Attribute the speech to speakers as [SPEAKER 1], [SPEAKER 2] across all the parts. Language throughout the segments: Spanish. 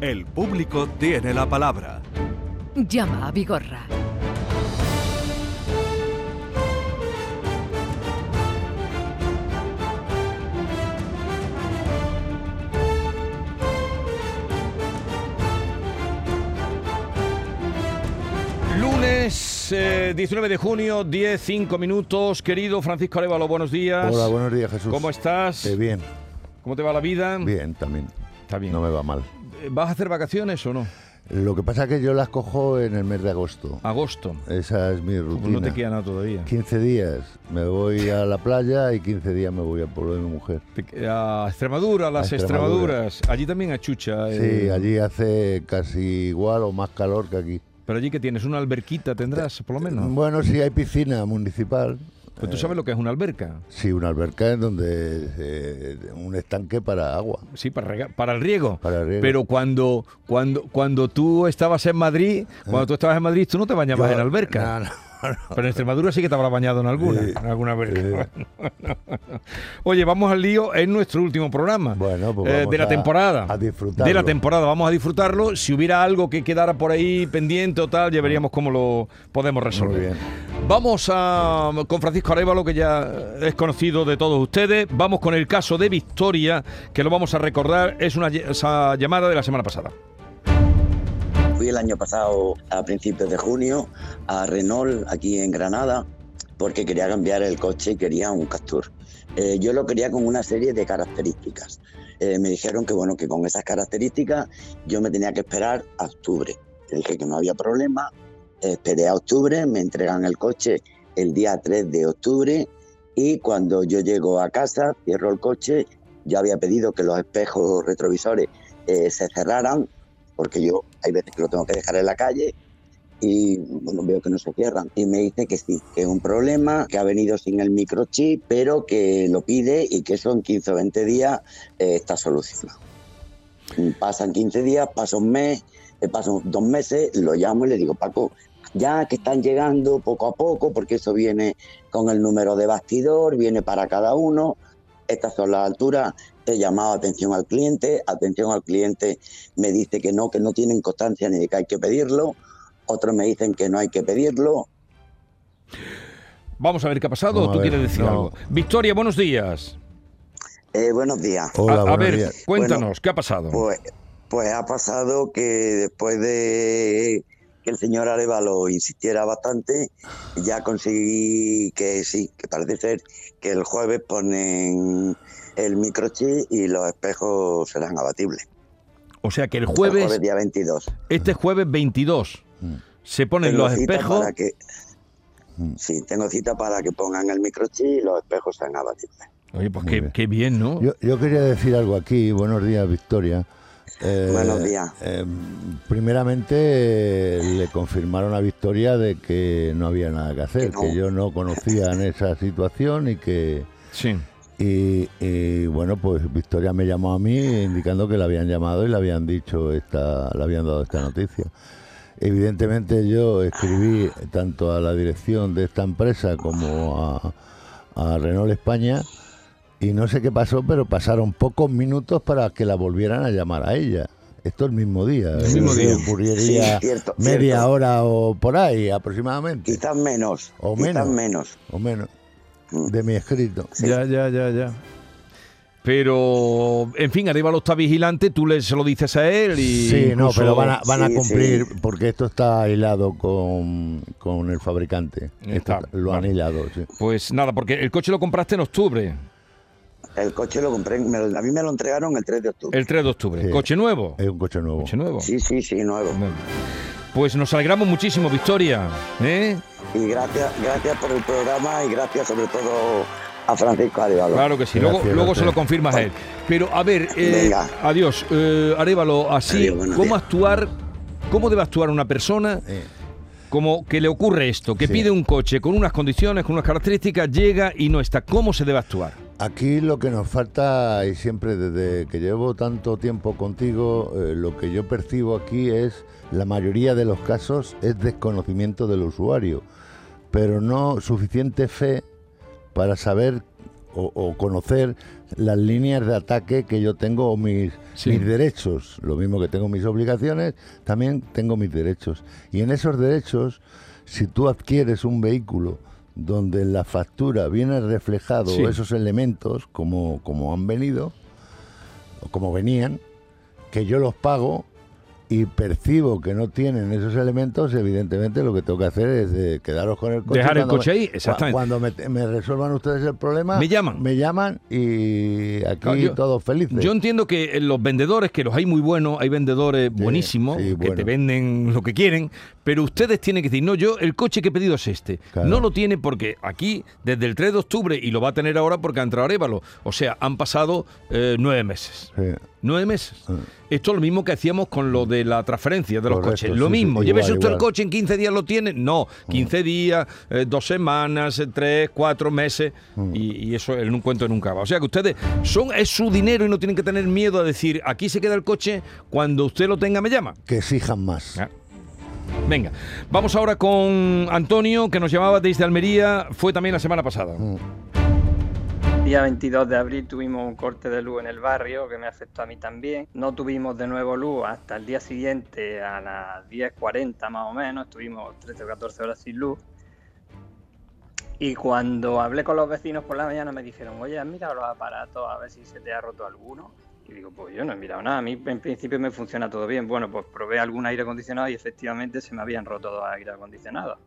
[SPEAKER 1] El público tiene la palabra.
[SPEAKER 2] Llama a Vigorra.
[SPEAKER 3] Lunes eh, 19 de junio, 10, 5 minutos. Querido Francisco Arevalo, buenos días.
[SPEAKER 4] Hola, buenos días, Jesús.
[SPEAKER 3] ¿Cómo estás?
[SPEAKER 4] Eh, bien,
[SPEAKER 3] ¿Cómo te va la vida?
[SPEAKER 4] bien, también.
[SPEAKER 3] Está bien.
[SPEAKER 4] No me va mal.
[SPEAKER 3] Eh, ¿Vas a hacer vacaciones o no?
[SPEAKER 4] Lo que pasa es que yo las cojo en el mes de agosto.
[SPEAKER 3] Agosto.
[SPEAKER 4] Esa es mi
[SPEAKER 3] Pues
[SPEAKER 4] rutina.
[SPEAKER 3] no te queda nada todavía.
[SPEAKER 4] 15 días me voy a la playa y 15 días me voy al pueblo de mi mujer.
[SPEAKER 3] A Extremadura, las
[SPEAKER 4] A Extremadura.
[SPEAKER 3] Extremaduras. Allí también a Chucha.
[SPEAKER 4] Sí,
[SPEAKER 3] eh,
[SPEAKER 4] allí hace casi igual o más calor que aquí.
[SPEAKER 3] Pero allí que tienes una alberquita tendrás, por lo menos.
[SPEAKER 4] Bueno, sí hay piscina municipal.
[SPEAKER 3] Pues tú sabes lo que es una alberca.
[SPEAKER 4] Sí, una alberca en donde eh, un estanque para agua.
[SPEAKER 3] Sí, para, rega- para el riego.
[SPEAKER 4] Para el riego.
[SPEAKER 3] Pero cuando, cuando, cuando tú estabas en Madrid, cuando tú estabas en Madrid, tú no te bañabas
[SPEAKER 4] Yo-
[SPEAKER 3] en alberca.
[SPEAKER 4] No.
[SPEAKER 3] Pero en Extremadura sí que te habrás bañado en alguna,
[SPEAKER 4] Sí.
[SPEAKER 3] en alguna. Oye, vamos al lío, es nuestro último programa
[SPEAKER 4] Bueno, pues
[SPEAKER 3] eh, de la
[SPEAKER 4] a-
[SPEAKER 3] temporada.
[SPEAKER 4] a disfrutarlo.
[SPEAKER 3] De la temporada, vamos a disfrutarlo. Si hubiera algo que quedara por ahí pendiente o tal, ya veríamos cómo lo podemos resolver.
[SPEAKER 4] Muy bien.
[SPEAKER 3] Vamos a, con Francisco Arevalo, que ya es conocido de todos ustedes. Vamos con el caso de Victoria, que lo vamos a recordar. Es una esa llamada de la semana pasada.
[SPEAKER 5] Fui el año pasado a principios de junio a Renault aquí en Granada porque quería cambiar el coche y quería un Captur. Eh, yo lo quería con una serie de características. Eh, me dijeron que bueno que con esas características yo me tenía que esperar a octubre. Le dije que no había problema. Esperé a octubre, me entregan el coche el día 3 de octubre y cuando yo llego a casa, cierro el coche, yo había pedido que los espejos retrovisores eh, se cerraran porque yo hay veces que lo tengo que dejar en la calle y bueno, veo que no se cierran. Y me dice que sí, que es un problema, que ha venido sin el microchip, pero que lo pide y que eso en 15 o 20 días eh, está solucionado. Pasan 15 días, pasa un mes, eh, pasan dos meses, lo llamo y le digo, Paco, ya que están llegando poco a poco, porque eso viene con el número de bastidor, viene para cada uno, estas son las alturas, he llamado atención al cliente, atención al cliente me dice que no, que no tienen constancia ni de que hay que pedirlo, otros me dicen que no hay que pedirlo.
[SPEAKER 3] Vamos a ver qué ha pasado.
[SPEAKER 4] Vamos
[SPEAKER 3] ¿O tú
[SPEAKER 4] ver,
[SPEAKER 3] quieres decir
[SPEAKER 4] no.
[SPEAKER 3] algo? Victoria, buenos días.
[SPEAKER 5] Eh, buenos días.
[SPEAKER 4] Hola,
[SPEAKER 3] a, ver,
[SPEAKER 4] días.
[SPEAKER 3] cuéntanos,
[SPEAKER 5] Bueno,
[SPEAKER 3] ¿qué ha pasado?
[SPEAKER 5] Pues, pues ha pasado que después de que el señor Arevalo insistiera bastante, ya conseguí que sí, que parece ser que el jueves ponen el microchip y los espejos serán abatibles.
[SPEAKER 3] o sea que el
[SPEAKER 5] El
[SPEAKER 3] jueves,
[SPEAKER 5] jueves día 22.
[SPEAKER 3] este jueves 22,
[SPEAKER 4] Mm.
[SPEAKER 3] se ponen
[SPEAKER 5] Tengo
[SPEAKER 3] los espejos.
[SPEAKER 5] para que-. Sí, tengo cita para que pongan el microchip y los espejos sean abatibles.
[SPEAKER 3] Oye, pues qué,
[SPEAKER 4] bien.
[SPEAKER 3] qué bien, ¿no?
[SPEAKER 4] Yo, yo quería decir algo aquí. Buenos días, Victoria. Eh,
[SPEAKER 5] Buenos días.
[SPEAKER 4] eh, primeramente eh, le confirmaron a Victoria de que no había nada que hacer,
[SPEAKER 5] Que no.
[SPEAKER 4] que yo no conocía en esa situación y que
[SPEAKER 3] Sí.
[SPEAKER 4] y, y, bueno pues Victoria me llamó a mí indicando que le habían llamado y le habían dicho esta, le habían dado esta noticia. Evidentemente yo escribí tanto a la dirección de esta empresa como a, a Renault España y no sé qué pasó, pero pasaron pocos minutos para que la volvieran a llamar a ella. Esto el mismo día.
[SPEAKER 3] El mismo
[SPEAKER 4] Eso
[SPEAKER 3] día.
[SPEAKER 4] ocurriría
[SPEAKER 5] Sí, cierto,
[SPEAKER 4] media
[SPEAKER 5] cierto.
[SPEAKER 4] hora o por ahí aproximadamente.
[SPEAKER 5] Quizás menos.
[SPEAKER 4] O
[SPEAKER 5] quizás
[SPEAKER 4] menos.
[SPEAKER 5] menos.
[SPEAKER 4] O menos.
[SPEAKER 5] Mm.
[SPEAKER 4] De mi escrito.
[SPEAKER 5] Sí.
[SPEAKER 3] Ya, ya, ya, ya. Pero, en fin, Arevalo está vigilante, tú le, se lo dices a él y.
[SPEAKER 4] Sí, no, pero van a, van a
[SPEAKER 5] Sí,
[SPEAKER 4] cumplir
[SPEAKER 5] sí.
[SPEAKER 4] porque esto está hilado con, con el fabricante. Esto
[SPEAKER 3] Está,
[SPEAKER 4] lo han hilado, sí.
[SPEAKER 3] Pues nada, porque el coche lo compraste en octubre,
[SPEAKER 5] El coche lo compré, me lo- a mí me lo entregaron el 3 de octubre.
[SPEAKER 3] el 3 de octubre.
[SPEAKER 4] Sí.
[SPEAKER 3] ¿Coche nuevo?
[SPEAKER 4] Es un coche nuevo.
[SPEAKER 3] Coche nuevo.
[SPEAKER 5] Sí, sí, sí, nuevo.
[SPEAKER 3] Pues nos alegramos muchísimo, Victoria. ¿eh?
[SPEAKER 5] Y gracias, gracias por el programa y gracias sobre todo a Francisco Arevalo.
[SPEAKER 3] Claro que sí,
[SPEAKER 4] Gracias,
[SPEAKER 3] luego, luego se lo confirmas a él. Pero a ver, eh, adiós, eh, Arevalo, así,
[SPEAKER 5] Adiós,
[SPEAKER 3] ¿cómo
[SPEAKER 5] días.
[SPEAKER 3] actuar? ¿Cómo debe actuar una persona
[SPEAKER 4] Eh,
[SPEAKER 3] como que le ocurre esto? Que
[SPEAKER 4] Sí.
[SPEAKER 3] pide un coche con unas condiciones, con unas características, llega y no está. ¿Cómo se debe actuar?
[SPEAKER 4] Aquí lo que nos falta, y siempre desde que llevo tanto tiempo contigo, eh, lo que yo percibo aquí es, la mayoría de los casos, es desconocimiento del usuario, pero no suficiente fe para saber o, o conocer las líneas de ataque que yo tengo o mis,
[SPEAKER 3] Sí.
[SPEAKER 4] mis derechos. Lo mismo que tengo mis obligaciones, también tengo mis derechos. Y en esos derechos, si tú adquieres un vehículo donde en la factura viene reflejado
[SPEAKER 3] Sí.
[SPEAKER 4] esos elementos como, como han venido, o como venían, que yo los pago y percibo que no tienen esos elementos, evidentemente lo que tengo que hacer es eh, quedaros con el coche.
[SPEAKER 3] Dejar el coche
[SPEAKER 4] me-
[SPEAKER 3] ahí, exactamente.
[SPEAKER 4] Cuando me, me resuelvan ustedes el problema,
[SPEAKER 3] Me llaman.
[SPEAKER 4] Me llaman y aquí
[SPEAKER 3] yo-
[SPEAKER 4] todos felices.
[SPEAKER 3] Yo entiendo que eh, los vendedores, que los hay muy buenos, hay vendedores buenísimos
[SPEAKER 4] sí,
[SPEAKER 3] que te venden lo que quieren, pero ustedes tienen que decir, no, yo el coche que he pedido es este.
[SPEAKER 4] Claro.
[SPEAKER 3] No lo tiene porque aquí, desde el 3 de octubre, y lo va a tener ahora porque ha entrado Arévalo, o sea, han pasado eh, nueve meses.
[SPEAKER 4] Sí.
[SPEAKER 3] Nueve meses.
[SPEAKER 4] Ah.
[SPEAKER 3] Esto es lo mismo que hacíamos con lo de la transferencia de los
[SPEAKER 4] Correcto,
[SPEAKER 3] coches. Lo
[SPEAKER 4] sí,
[SPEAKER 3] mismo. Llévese usted el coche en 15 días lo tiene. No, 15 días, eh, dos semanas, eh, tres, cuatro meses.
[SPEAKER 4] Mm.
[SPEAKER 3] Y, y eso en un cuento nunca va. O sea que ustedes son, es su dinero y no tienen que tener miedo a decir, aquí se queda el coche, cuando usted lo tenga me llama.
[SPEAKER 4] Que exijan más.
[SPEAKER 3] Ah. Venga, vamos ahora con Antonio, que nos llamaba desde Almería, fue también la semana pasada.
[SPEAKER 4] Mm.
[SPEAKER 6] día 22 de abril tuvimos un corte de luz en el barrio que me afectó a mí también. No tuvimos de nuevo luz hasta el día siguiente a las 10.40 más o menos. Estuvimos 13 o 14 horas sin luz. Y cuando hablé con los vecinos por la mañana me dijeron, oye, ¿has mirado los aparatos a ver si se te ha roto alguno? Y digo, pues yo no he mirado nada, a mí en principio me funciona todo bien. Bueno, pues probé algún aire acondicionado y efectivamente se me habían roto dos aire acondicionados.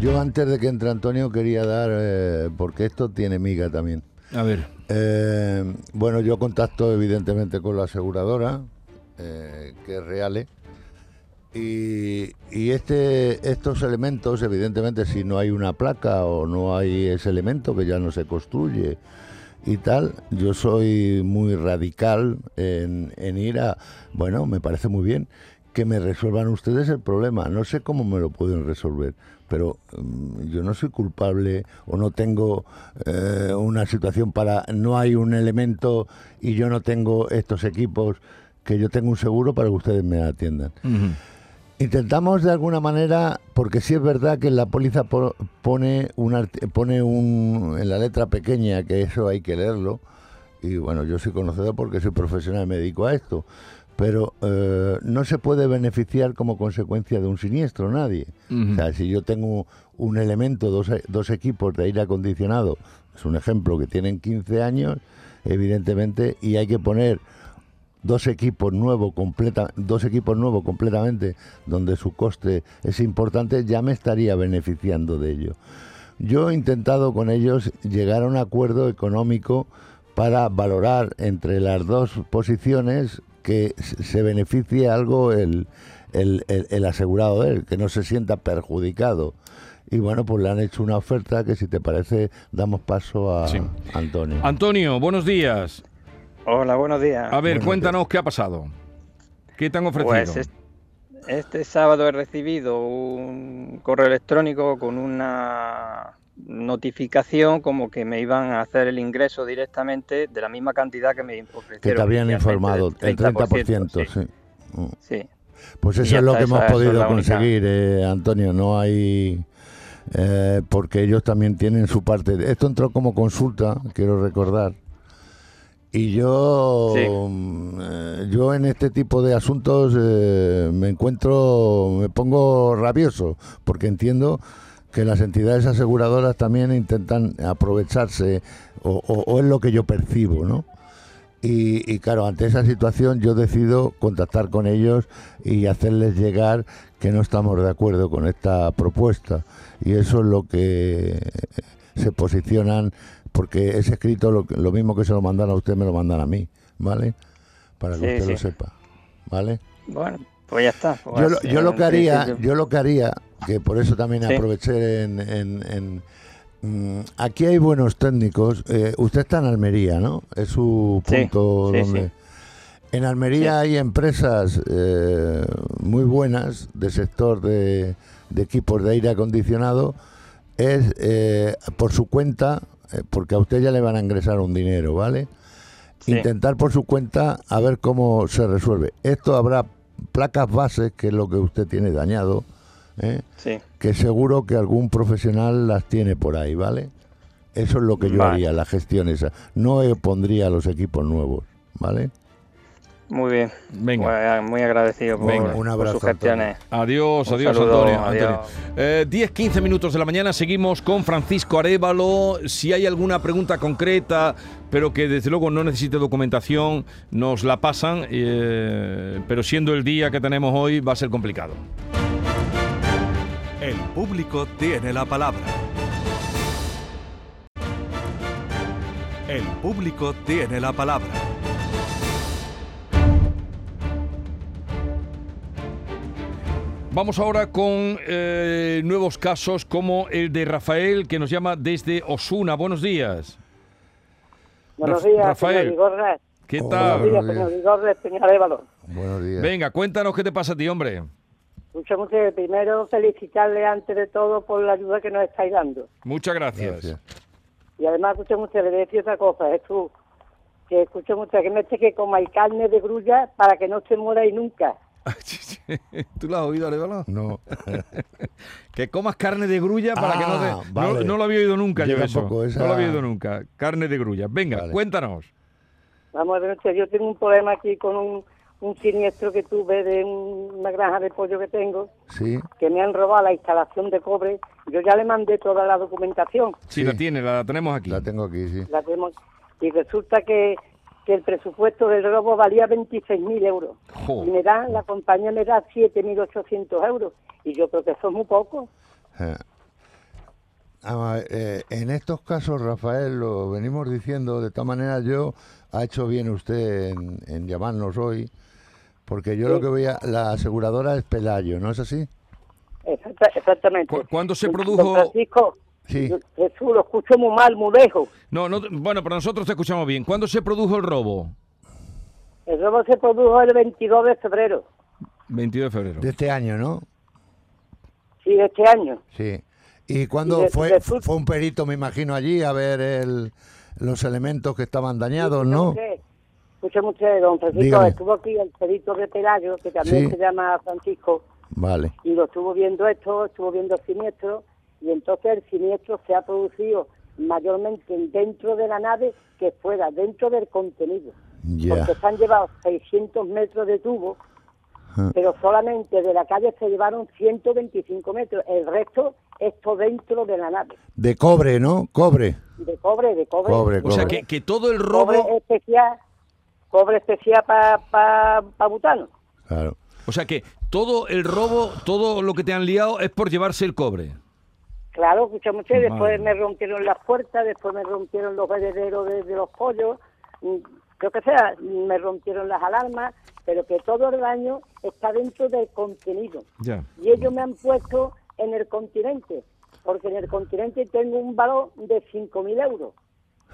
[SPEAKER 4] Yo antes de que entre Antonio quería dar, eh, porque esto tiene miga también.
[SPEAKER 3] A ver.
[SPEAKER 4] Eh, bueno, yo contacto evidentemente con la aseguradora, eh, que es Reale, y, y este, estos elementos, evidentemente, si no hay una placa o no hay ese elemento que ya no se construye y tal, yo soy muy radical en, en ir a, bueno, me parece muy bien que me resuelvan ustedes el problema. No sé cómo me lo pueden resolver, pero mm, yo no soy culpable o no tengo eh, una situación para, no hay un elemento y yo no tengo estos equipos, que yo tengo un seguro para que ustedes me atiendan. Intentamos de alguna manera, porque sí es verdad que la póliza po- pone, un, art- pone un, en la letra pequeña, que eso hay que leerlo, y bueno, yo soy conocedor porque soy profesional, me dedico a esto, pero eh, no se puede beneficiar como consecuencia de un siniestro nadie. O sea, si yo tengo un elemento, dos, dos equipos de aire acondicionado, es un ejemplo que tienen 15 años, evidentemente, y hay que poner dos equipos nuevos completa, dos equipos nuevos completamente donde su coste es importante ya me estaría beneficiando de ello yo he intentado con ellos llegar a un acuerdo económico para valorar entre las dos posiciones que se beneficie algo el, el, el- el asegurado de él, que no se sienta perjudicado. Y bueno, pues le han hecho una oferta que si te parece damos paso a
[SPEAKER 3] Sí.
[SPEAKER 4] Antonio.
[SPEAKER 3] Antonio, buenos días.
[SPEAKER 6] Hola, buenos días.
[SPEAKER 3] A ver,
[SPEAKER 4] Buenos
[SPEAKER 3] cuéntanos qué ha pasado. ¿Qué te han ofrecido?
[SPEAKER 6] Pues es- este sábado he recibido un correo electrónico con una notificación como que me iban a hacer el ingreso directamente de la misma cantidad que me ofrecieron.
[SPEAKER 4] que te habían informado, el 30%,
[SPEAKER 6] sí.
[SPEAKER 4] sí.
[SPEAKER 6] Sí.
[SPEAKER 4] Pues eso es lo que
[SPEAKER 6] esa-
[SPEAKER 4] hemos podido conseguir, eh, Antonio. No hay. eh, porque ellos también tienen su parte. Esto entró como consulta, quiero recordar. Y yo,
[SPEAKER 6] Sí.
[SPEAKER 4] mm, eh, yo en este tipo de asuntos eh, me encuentro, me pongo rabioso, porque entiendo que las entidades aseguradoras también intentan aprovecharse, o, o- o es lo que yo percibo, ¿no? Y, y claro, ante esa situación yo decido contactar con ellos y hacerles llegar que no estamos de acuerdo con esta propuesta. Y eso es lo que se posicionan, porque ese escrito, lo, lo mismo que se lo mandan a usted, me lo mandan a mí, ¿vale? Para que
[SPEAKER 6] Sí,
[SPEAKER 4] usted lo sepa, ¿vale?
[SPEAKER 6] Bueno, pues ya está. Pues
[SPEAKER 4] Yo lo, yo lo que haría,
[SPEAKER 6] principio.
[SPEAKER 4] yo lo que haría, que por eso también
[SPEAKER 6] Sí.
[SPEAKER 4] aproveché en, en- en- mm, aquí hay buenos técnicos. eh, usted está en Almería, ¿no? Es su punto
[SPEAKER 6] sí,
[SPEAKER 4] donde.
[SPEAKER 6] sí.
[SPEAKER 4] En Almería hay empresas eh, muy buenas de sector de, de equipos de aire acondicionado. Es eh, por su cuenta, porque a usted ya le van a ingresar un dinero, ¿vale?
[SPEAKER 6] Sí.
[SPEAKER 4] Intentar por su cuenta a ver cómo se resuelve. Esto habrá placas bases, que es lo que usted tiene dañado, ¿eh?
[SPEAKER 6] Sí,
[SPEAKER 4] que seguro que algún profesional las tiene por ahí, ¿vale? Eso es lo que yo
[SPEAKER 6] Vale.
[SPEAKER 4] haría, la gestión esa. No eh, pondría los equipos nuevos, ¿vale?
[SPEAKER 6] Muy bien.
[SPEAKER 3] Venga.
[SPEAKER 6] Pues, muy agradecido por,
[SPEAKER 3] Venga.
[SPEAKER 6] por
[SPEAKER 4] Un
[SPEAKER 6] sus gestiones.
[SPEAKER 3] Adiós,
[SPEAKER 6] Un
[SPEAKER 3] adiós,
[SPEAKER 6] saludo,
[SPEAKER 3] Antonio.
[SPEAKER 6] adiós.
[SPEAKER 3] Antonio. Eh, 10, 15 minutos de la mañana seguimos con Francisco Arevalo. Si hay alguna pregunta concreta, pero que desde luego no necesite documentación, nos la pasan. eh, pero siendo el día que tenemos hoy, va a ser complicado.
[SPEAKER 1] El público tiene la palabra. El público tiene la palabra.
[SPEAKER 3] Vamos ahora con eh, nuevos casos como el de Rafael, que nos llama desde Osuna. Buenos días.
[SPEAKER 7] Buenos días,
[SPEAKER 3] Rafael.
[SPEAKER 7] señor.
[SPEAKER 3] ¿Qué
[SPEAKER 4] Hola,
[SPEAKER 3] tal?
[SPEAKER 7] Buenos días, señor. Vigorra, señor Évalo.
[SPEAKER 4] Buenos días.
[SPEAKER 3] Venga, cuéntanos qué te pasa a ti, hombre.
[SPEAKER 7] Escucha mucho, primero felicitarle antes de todo por la ayuda que nos estáis dando.
[SPEAKER 3] Muchas gracias.
[SPEAKER 4] Gracias.
[SPEAKER 7] Y además, escucha mucho, le decía otra cosa, Jesús, que escucha mucho, que me eche que comáis carne de grulla para que no se muerais nunca.
[SPEAKER 3] ¿Tú lo has oído, Arevalo?
[SPEAKER 4] No.
[SPEAKER 3] Que comas carne de grulla para que no
[SPEAKER 4] Ah,
[SPEAKER 3] te...
[SPEAKER 4] vale.
[SPEAKER 3] No, no lo había oído nunca yo,
[SPEAKER 4] Yo
[SPEAKER 3] eso.
[SPEAKER 4] tampoco, esa-
[SPEAKER 3] No lo había oído nunca. Carne de grulla. Venga,
[SPEAKER 4] Vale.
[SPEAKER 3] cuéntanos.
[SPEAKER 7] Vamos a ver, yo tengo un problema aquí con un, un siniestro que tuve de un- una granja de pollo que tengo,
[SPEAKER 4] Sí.
[SPEAKER 7] que me han robado la instalación de cobre. Yo ya le mandé toda la documentación.
[SPEAKER 3] Sí,
[SPEAKER 4] Sí.
[SPEAKER 3] la tiene, la tenemos aquí.
[SPEAKER 4] La tengo aquí, sí.
[SPEAKER 7] la tenemos, y resulta que, que el presupuesto del robo valía 26.000 euros. Y me dan, la compañía me da 7.800 euros. Y yo creo que eso es muy poco.
[SPEAKER 4] Eh, eh, en estos casos, Rafael, lo venimos diciendo, de todas maneras yo, ha hecho bien usted en, en llamarnos hoy, porque yo lo que voy a... La aseguradora es Pelayo, ¿no es así?
[SPEAKER 7] Exacta- exactamente.
[SPEAKER 3] ¿Cu- cuándo se produjo-
[SPEAKER 7] don Francisco,
[SPEAKER 4] Sí.
[SPEAKER 7] Jesús, lo escucho muy mal, muy lejos.
[SPEAKER 3] No, no, bueno, pero nosotros te escuchamos bien. ¿Cuándo se produjo el robo?
[SPEAKER 7] El robo se produjo el 22 de febrero,
[SPEAKER 3] 22 de febrero.
[SPEAKER 4] De este año, ¿no?
[SPEAKER 7] sí, de este año.
[SPEAKER 4] Sí. ¿Y cuándo
[SPEAKER 7] de-
[SPEAKER 4] fue? Fue un perito, me imagino, allí a ver el, los elementos que estaban dañados, ¿no?
[SPEAKER 7] Escucha usted, don Francisco,
[SPEAKER 4] Dígame.
[SPEAKER 7] estuvo aquí el perito de Pelayo, que también
[SPEAKER 4] Sí.
[SPEAKER 7] se llama Francisco,
[SPEAKER 4] Vale.
[SPEAKER 7] y lo estuvo viendo esto, estuvo viendo el siniestro, y entonces el siniestro se ha producido mayormente dentro de la nave que fuera dentro del contenido. Porque se han llevado 600 metros de tubo,
[SPEAKER 4] Ah.
[SPEAKER 7] pero solamente de la calle se llevaron 125 metros. El resto es todo dentro de la nave.
[SPEAKER 4] De cobre, ¿no? Cobre.
[SPEAKER 7] De cobre, de cobre.
[SPEAKER 4] Cobre,
[SPEAKER 3] O sea,
[SPEAKER 4] cobre.
[SPEAKER 3] que, que todo el
[SPEAKER 7] Cobre
[SPEAKER 3] robo...
[SPEAKER 7] especial, cobre especial para pa, pa butano.
[SPEAKER 4] Claro.
[SPEAKER 3] O sea, que todo el robo, todo lo que te han liado es por llevarse el cobre.
[SPEAKER 7] Claro, escuchamos usted, después
[SPEAKER 3] Vale.
[SPEAKER 7] me rompieron las puertas, después me rompieron los herederos de, de los pollos, mm, creo que sea, me rompieron las alarmas, pero que todo el daño está dentro del contenido.
[SPEAKER 3] Ya.
[SPEAKER 7] Y ellos me han puesto en el continente, porque en el continente tengo un valor de 5.000 euros.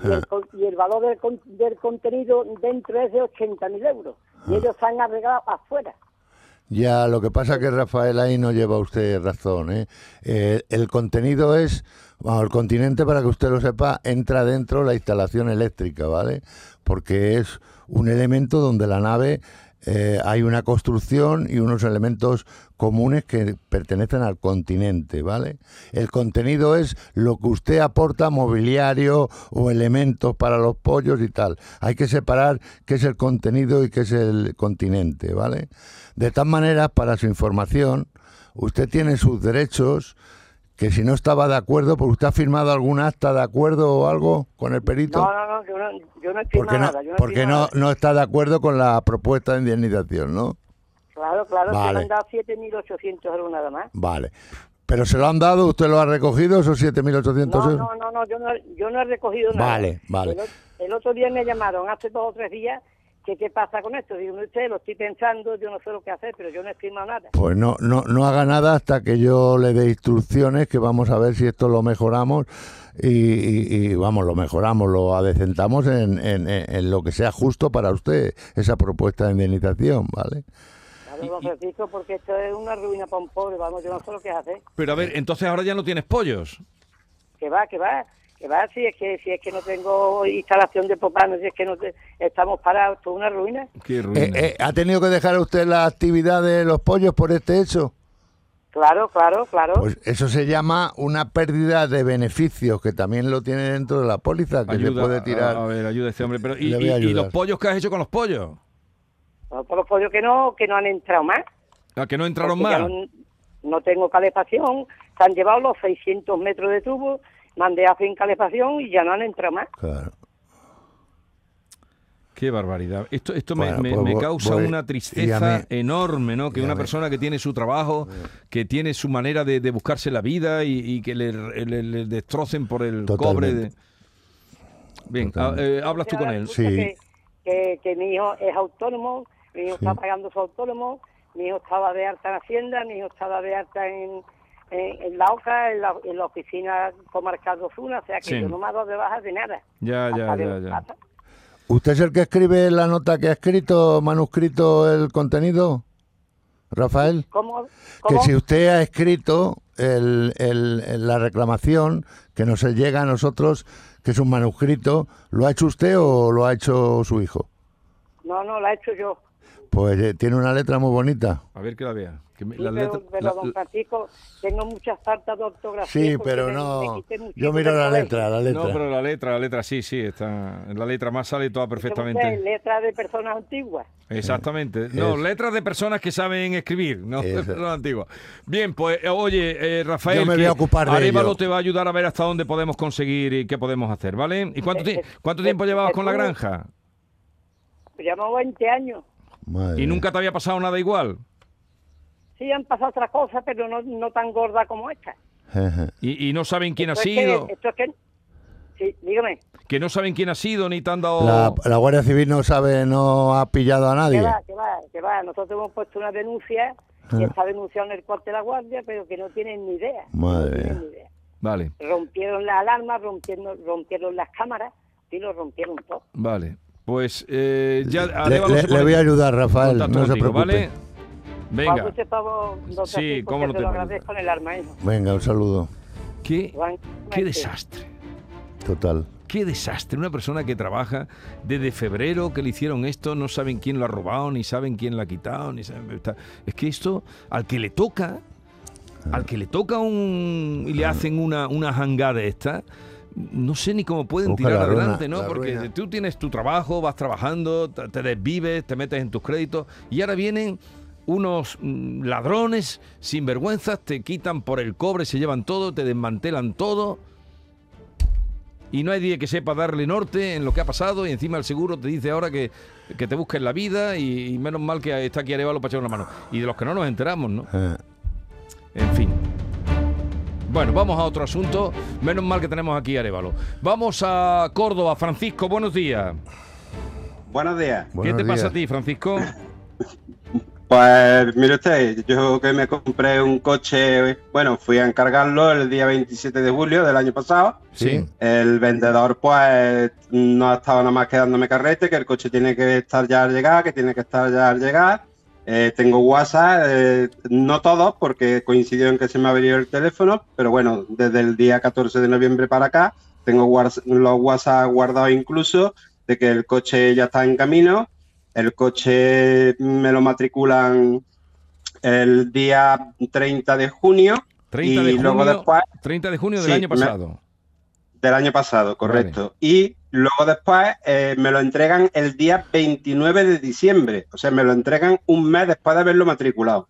[SPEAKER 7] Y el, y el valor del, del contenido dentro es de 80.000 euros. Y ellos se han arreglado afuera.
[SPEAKER 4] Ya, lo que pasa que Rafael ahí no lleva usted razón. ¿eh? Eh, el contenido es, vamos, el continente, para que usted lo sepa, entra dentro la instalación eléctrica, ¿vale? Porque es un elemento donde la nave eh, hay una construcción y unos elementos comunes que pertenecen al continente, ¿vale? El contenido es lo que usted aporta, mobiliario o elementos para los pollos y tal. Hay que separar qué es el contenido y qué es el continente, ¿vale? De tal manera, para su información, usted tiene sus derechos que si no estaba de acuerdo, porque usted ha firmado algún acta de acuerdo o algo con el perito.
[SPEAKER 7] No, no, no, yo no, yo no he
[SPEAKER 4] porque no,
[SPEAKER 7] nada. Yo no
[SPEAKER 4] porque no, no está de acuerdo con la propuesta de indemnización, ¿no?
[SPEAKER 7] Claro, claro,
[SPEAKER 4] Vale.
[SPEAKER 7] se me han dado 7.800 euros nada más.
[SPEAKER 4] Vale. Pero se lo han dado, usted lo ha recogido, esos 7.800
[SPEAKER 7] No,
[SPEAKER 4] euros.
[SPEAKER 7] no, no, no, yo no, yo no he recogido nada.
[SPEAKER 4] Vale, vale.
[SPEAKER 7] El otro día me llamaron, hace dos o tres días, que qué pasa con esto. Digo, no sé, lo estoy pensando, yo no sé lo que hacer, pero yo no he firmado nada.
[SPEAKER 4] Pues no, no, no haga nada hasta que yo le dé instrucciones, que vamos a ver si esto lo mejoramos y, y- y, vamos, lo mejoramos, lo adecentamos en, en- en- lo que sea justo para usted, esa propuesta de indemnización, ¿vale?
[SPEAKER 7] Claro, Francisco, porque esto es una ruina para un pobre, vamos, yo no sé lo que hacer.
[SPEAKER 3] Pero a ver, entonces ahora ya no tienes pollos.
[SPEAKER 7] Que va, que va, que va, si es que, si es que no tengo instalación de propano, si es que no te- estamos parados, es una ruina.
[SPEAKER 3] Qué
[SPEAKER 4] Eh, eh, ¿Ha tenido que dejar usted la actividad de los pollos por este hecho?
[SPEAKER 7] Claro, claro, claro.
[SPEAKER 4] Pues eso se llama una pérdida de beneficios, que también lo tiene dentro de la póliza, que se
[SPEAKER 3] Ayuda,
[SPEAKER 4] puede tirar.
[SPEAKER 3] A, ver, ayuda a este hombre. Pero, ¿y, y- y los pollos que has hecho con los pollos?
[SPEAKER 7] Por los pollos que no, que no han entrado más.
[SPEAKER 3] ¿A que no entraron
[SPEAKER 7] porque
[SPEAKER 3] más?
[SPEAKER 7] No, no tengo calefacción, se han llevado los 600 metros de tubo, mandé a fin calefacción y ya no han entrado más.
[SPEAKER 4] Claro.
[SPEAKER 3] Qué barbaridad. Esto, esto me-
[SPEAKER 4] Bueno,
[SPEAKER 3] me,
[SPEAKER 4] pues
[SPEAKER 3] me causa
[SPEAKER 4] voy-
[SPEAKER 3] una tristeza
[SPEAKER 4] mí-
[SPEAKER 3] enorme, ¿no? Que una persona que tiene su trabajo, que tiene su manera de, de buscarse la vida y, y que le, le- le destrocen por el cobre. De... Bien, ah, eh, hablas tú con él.
[SPEAKER 4] Sí.
[SPEAKER 7] Que, que, que mi hijo es autónomo, mi hijo
[SPEAKER 4] Sí.
[SPEAKER 7] está pagando su autónomo, mi hijo estaba de alta en Hacienda, mi hijo estaba de alta en, en, en la OCA, en la, en la oficina comarcal de Osuna, o sea que
[SPEAKER 3] Sí.
[SPEAKER 7] yo no me ha dado de baja de nada.
[SPEAKER 3] Ya, ya, ya.
[SPEAKER 4] ¿Usted es el que escribe la nota que ha escrito, manuscrito, el contenido, Rafael?
[SPEAKER 7] ¿Cómo?
[SPEAKER 4] Que si usted ha escrito el- el- el- la reclamación que nos llega a nosotros, que es un manuscrito, ¿lo ha hecho usted o lo ha hecho su hijo?
[SPEAKER 7] No, no, la he hecho yo.
[SPEAKER 4] Pues eh, tiene una letra muy bonita.
[SPEAKER 3] A ver que la vea. Que me-
[SPEAKER 7] Sí,
[SPEAKER 3] las
[SPEAKER 7] pero,
[SPEAKER 3] letras-
[SPEAKER 7] pero,
[SPEAKER 3] la-
[SPEAKER 7] don Francisco, tengo muchas faltas de ortografía.
[SPEAKER 4] Sí, pero
[SPEAKER 7] me- me
[SPEAKER 4] no. Yo miro la letra, la letra.
[SPEAKER 3] no, pero la letra, la letra sí, sí, está. La letra más sale toda
[SPEAKER 7] Usted,
[SPEAKER 3] perfectamente.
[SPEAKER 7] Letra de personas antiguas.
[SPEAKER 3] Exactamente. No,
[SPEAKER 4] Es-
[SPEAKER 3] letras de personas que saben escribir, no de personas antiguas. Bien, pues eh, oye, eh, Rafael,
[SPEAKER 4] Yo me
[SPEAKER 3] que
[SPEAKER 4] voy a ocupar de
[SPEAKER 3] Arévalo
[SPEAKER 4] ello.
[SPEAKER 3] te va a ayudar a ver hasta dónde podemos conseguir y qué podemos hacer, ¿vale? ¿Y cuánto, ti-
[SPEAKER 7] Eh, eh,
[SPEAKER 3] cuánto
[SPEAKER 7] eh,
[SPEAKER 3] tiempo llevabas
[SPEAKER 7] eh,
[SPEAKER 3] con la granja?
[SPEAKER 7] Llevamos 20 años.
[SPEAKER 4] Madre
[SPEAKER 3] ¿Y nunca te había pasado nada igual?
[SPEAKER 7] Sí, han pasado otras cosas, pero no, no tan gorda como esta.
[SPEAKER 3] ¿Y, y no saben quién ha
[SPEAKER 7] es que-
[SPEAKER 3] sido?
[SPEAKER 7] esto es que... Sí, dígame.
[SPEAKER 3] Que no saben quién ha sido ni te han dado...
[SPEAKER 4] La, la Guardia Civil no sabe, no ha pillado a
[SPEAKER 7] Que
[SPEAKER 4] nadie.
[SPEAKER 7] va, que va, que va. Nosotros hemos puesto una denuncia que está denunciando en el cuartel de la guardia, pero que no tienen ni idea.
[SPEAKER 4] Madre
[SPEAKER 7] no tienen
[SPEAKER 4] mía.
[SPEAKER 7] ni idea.
[SPEAKER 3] Vale,
[SPEAKER 7] Rompieron las alarmas, rompieron, rompieron las cámaras y lo rompieron todo.
[SPEAKER 3] vale. Pues eh, ya...
[SPEAKER 4] Le, le- voy a ayudar, Rafael, no se preocupe.
[SPEAKER 3] ¿vale? Venga.
[SPEAKER 7] Usted,
[SPEAKER 3] Sí, cómo no te
[SPEAKER 7] lo agradezco en el alma, hijo.
[SPEAKER 4] Venga, un saludo.
[SPEAKER 3] ¿Qué, qué desastre.
[SPEAKER 4] Total.
[SPEAKER 3] Qué desastre. Una persona que trabaja desde febrero que le hicieron esto, no saben quién lo ha robado, ni saben quién lo ha quitado, ni saben. está- Es que esto, al que le toca, al que le toca un. y le hacen una, una jangada esta. No sé ni cómo pueden
[SPEAKER 4] Busca
[SPEAKER 3] tirar
[SPEAKER 4] ruina,
[SPEAKER 3] adelante, ¿no? Porque
[SPEAKER 4] ruina.
[SPEAKER 3] tú tienes tu trabajo, vas trabajando, te desvives, te metes en tus créditos y ahora vienen unos mm, ladrones sinvergüenzas, te quitan por el cobre, se llevan todo, te desmantelan todo y no hay día que sepa darle norte en lo que ha pasado y encima el seguro te dice ahora que, que te busques la vida y, y menos mal que está aquí Arevalo para echar una mano. Y de los que no nos enteramos, ¿no?
[SPEAKER 4] Eh,
[SPEAKER 3] En fin. Bueno, vamos a otro asunto. Menos mal que tenemos aquí a Arevalo. Vamos a Córdoba. Francisco, buenos días.
[SPEAKER 8] Buenos días.
[SPEAKER 3] ¿Qué
[SPEAKER 4] buenos
[SPEAKER 3] te pasa a ti, Francisco?
[SPEAKER 8] Pues mire usted, yo que me compré un coche, bueno, fui a encargarlo el día 27 de julio del año pasado.
[SPEAKER 4] Sí.
[SPEAKER 8] El vendedor pues no estaba nada más que dándome carrete, que el coche tiene que estar ya al llegar, que tiene que estar ya al llegar. Eh, tengo WhatsApp, eh, no todos, porque coincidió en que se me ha venido el teléfono, pero bueno, desde el día 14 de noviembre para acá, tengo los WhatsApp guardados incluso de que el coche ya está en camino. El coche me lo matriculan el día 30 de junio
[SPEAKER 3] 30 de
[SPEAKER 8] y luego
[SPEAKER 3] junio,
[SPEAKER 8] después
[SPEAKER 3] 30 de junio del
[SPEAKER 8] Sí,
[SPEAKER 3] año
[SPEAKER 8] me-
[SPEAKER 3] pasado.
[SPEAKER 8] del año pasado, correcto. Y luego después eh, me lo entregan el día 29 de diciembre. O sea, me lo entregan un mes después de haberlo matriculado.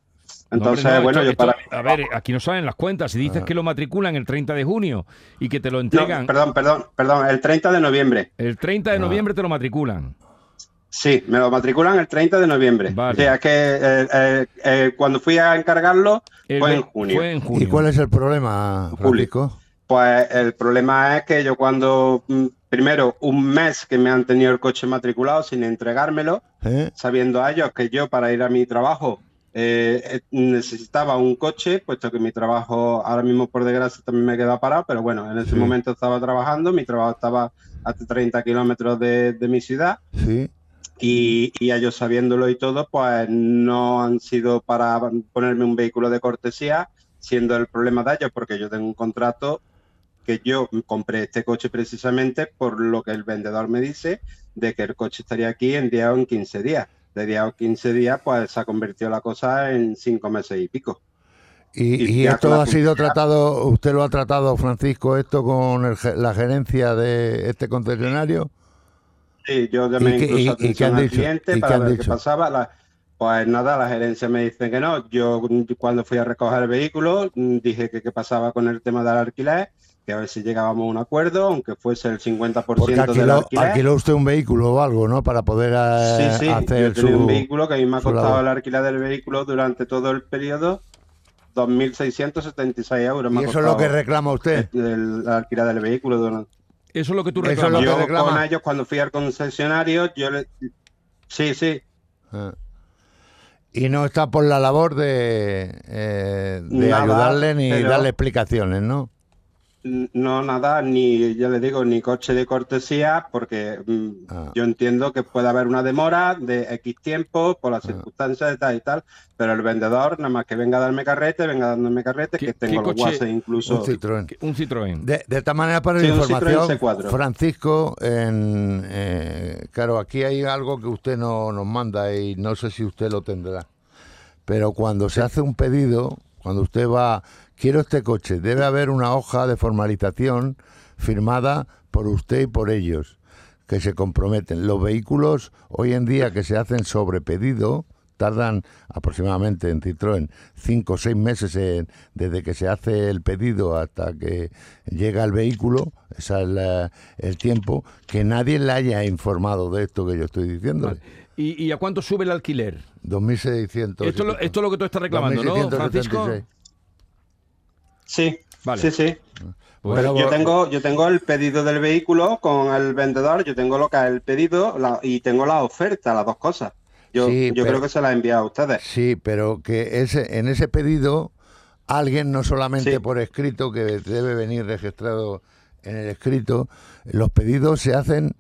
[SPEAKER 8] Entonces,
[SPEAKER 3] no,
[SPEAKER 8] bueno,
[SPEAKER 3] esto-
[SPEAKER 8] yo
[SPEAKER 3] esto-
[SPEAKER 8] para...
[SPEAKER 3] A ver, aquí no salen las cuentas. Si dices
[SPEAKER 4] Ah.
[SPEAKER 3] que lo matriculan el 30 de junio y que te lo
[SPEAKER 8] No,
[SPEAKER 3] entregan
[SPEAKER 8] perdón, perdón, perdón, el 30 de noviembre.
[SPEAKER 3] el 30 de
[SPEAKER 4] Ah.
[SPEAKER 3] noviembre, te lo matriculan.
[SPEAKER 8] Sí, me lo matriculan el 30 de noviembre.
[SPEAKER 3] Vale.
[SPEAKER 8] O sea, es que eh, eh, eh, cuando fui a encargarlo
[SPEAKER 3] El
[SPEAKER 8] fue en junio.
[SPEAKER 3] Fue en junio.
[SPEAKER 4] ¿Y cuál es el problema, Francisco?
[SPEAKER 8] Pues el problema es que yo cuando, mm, primero, un mes que me han tenido el coche matriculado sin entregármelo,
[SPEAKER 4] ¿Eh?
[SPEAKER 8] sabiendo a ellos que yo para ir a mi trabajo necesitaba un coche, puesto que mi trabajo ahora mismo por desgracia también me queda parado, pero bueno, en ese
[SPEAKER 4] Sí.
[SPEAKER 8] momento estaba trabajando, mi trabajo estaba a 30 kilómetros de, de mi ciudad
[SPEAKER 4] Sí.
[SPEAKER 8] Y, y ellos sabiéndolo y todo, pues no han sido para ponerme un vehículo de cortesía, siendo el problema de ellos, porque yo tengo un contrato que yo compré este coche precisamente por lo que el vendedor me dice de que el coche estaría aquí en 10 o en 15 días. De 10 o 15 días, pues se ha convertido la cosa en 5 meses y pico.
[SPEAKER 4] ¿Y,
[SPEAKER 8] Y
[SPEAKER 4] y
[SPEAKER 8] ya
[SPEAKER 4] esto ha sido tratado, usted lo ha tratado, Francisco, esto con el la gerencia de este concesionario?
[SPEAKER 8] Sí, yo llamé
[SPEAKER 4] ¿Y
[SPEAKER 8] incluso atención al
[SPEAKER 4] dicho?
[SPEAKER 8] cliente
[SPEAKER 4] ¿Y qué
[SPEAKER 8] para ver qué pasaba. La- pues nada, la gerencia me dice que no. Yo mm, cuando fui a recoger el vehículo mm, dije que qué pasaba con el tema del alquiler, que a ver si llegábamos a un acuerdo, aunque fuese el 50%
[SPEAKER 4] Porque
[SPEAKER 8] del alquiler.
[SPEAKER 4] alquiló usted un vehículo o algo, ¿no? Para poder eh,
[SPEAKER 8] Sí, sí,
[SPEAKER 4] hacer
[SPEAKER 8] yo tenía
[SPEAKER 4] su...
[SPEAKER 8] un vehículo que a mí me ha costado el alquiler del vehículo durante todo el periodo 2.676 euros. me
[SPEAKER 4] Y eso es lo que reclama usted.
[SPEAKER 8] el, el alquiler del vehículo durante
[SPEAKER 3] Eso es lo que tú
[SPEAKER 4] Eso es
[SPEAKER 3] reclamas.
[SPEAKER 4] lo que
[SPEAKER 8] yo con ellos cuando fui al concesionario, yo le... Sí, sí,
[SPEAKER 4] Ah. Y no está por la labor de, eh, de
[SPEAKER 8] Nada,
[SPEAKER 4] ayudarle ni
[SPEAKER 8] pero-
[SPEAKER 4] darle explicaciones, ¿no?
[SPEAKER 8] No nada, ni, ya le digo, ni coche de cortesía, porque mm,
[SPEAKER 4] Ah.
[SPEAKER 8] yo entiendo que puede haber una demora de X tiempo por
[SPEAKER 4] Ah.
[SPEAKER 8] las circunstancias de tal y tal, pero el vendedor, nada más que venga a darme carrete, venga dándome carrete,
[SPEAKER 3] ¿Qué-
[SPEAKER 8] que tengo los
[SPEAKER 3] coche?
[SPEAKER 8] guases incluso.
[SPEAKER 4] Un Citroën.
[SPEAKER 3] Un Citroën.
[SPEAKER 4] De, de esta manera, para
[SPEAKER 8] Sí,
[SPEAKER 4] la información,
[SPEAKER 8] C4.
[SPEAKER 4] Francisco, en, eh, claro, aquí hay algo que usted no nos manda y no sé si usted lo tendrá. Pero cuando se hace un pedido, cuando usted va, quiero este coche, debe haber una hoja de formalización firmada por usted y por ellos, que se comprometen. Los vehículos hoy en día que se hacen sobre pedido tardan aproximadamente en Citroën cinco o seis meses en- desde que se hace el pedido hasta que llega el vehículo, ese es la- el tiempo, que nadie le haya informado de esto que yo estoy diciendo.
[SPEAKER 3] ¿Y, y a cuánto sube el alquiler?
[SPEAKER 4] 2.600.
[SPEAKER 3] Esto, es lo- esto es lo que tú estás reclamando, ¿no,
[SPEAKER 4] 2.676.
[SPEAKER 3] Francisco?
[SPEAKER 8] Sí,
[SPEAKER 3] Vale.
[SPEAKER 8] sí, sí.
[SPEAKER 3] Pues-
[SPEAKER 4] Bueno,
[SPEAKER 8] yo tengo, yo tengo el pedido del vehículo con el vendedor, yo tengo lo que es el pedido la- y tengo la oferta, las dos cosas. Yo,
[SPEAKER 4] Sí,
[SPEAKER 8] yo
[SPEAKER 4] pero-
[SPEAKER 8] creo que se la he enviado a ustedes.
[SPEAKER 4] Sí, pero que ese, en ese pedido alguien no solamente
[SPEAKER 8] Sí.
[SPEAKER 4] por escrito, que debe venir registrado en el escrito, los pedidos se hacen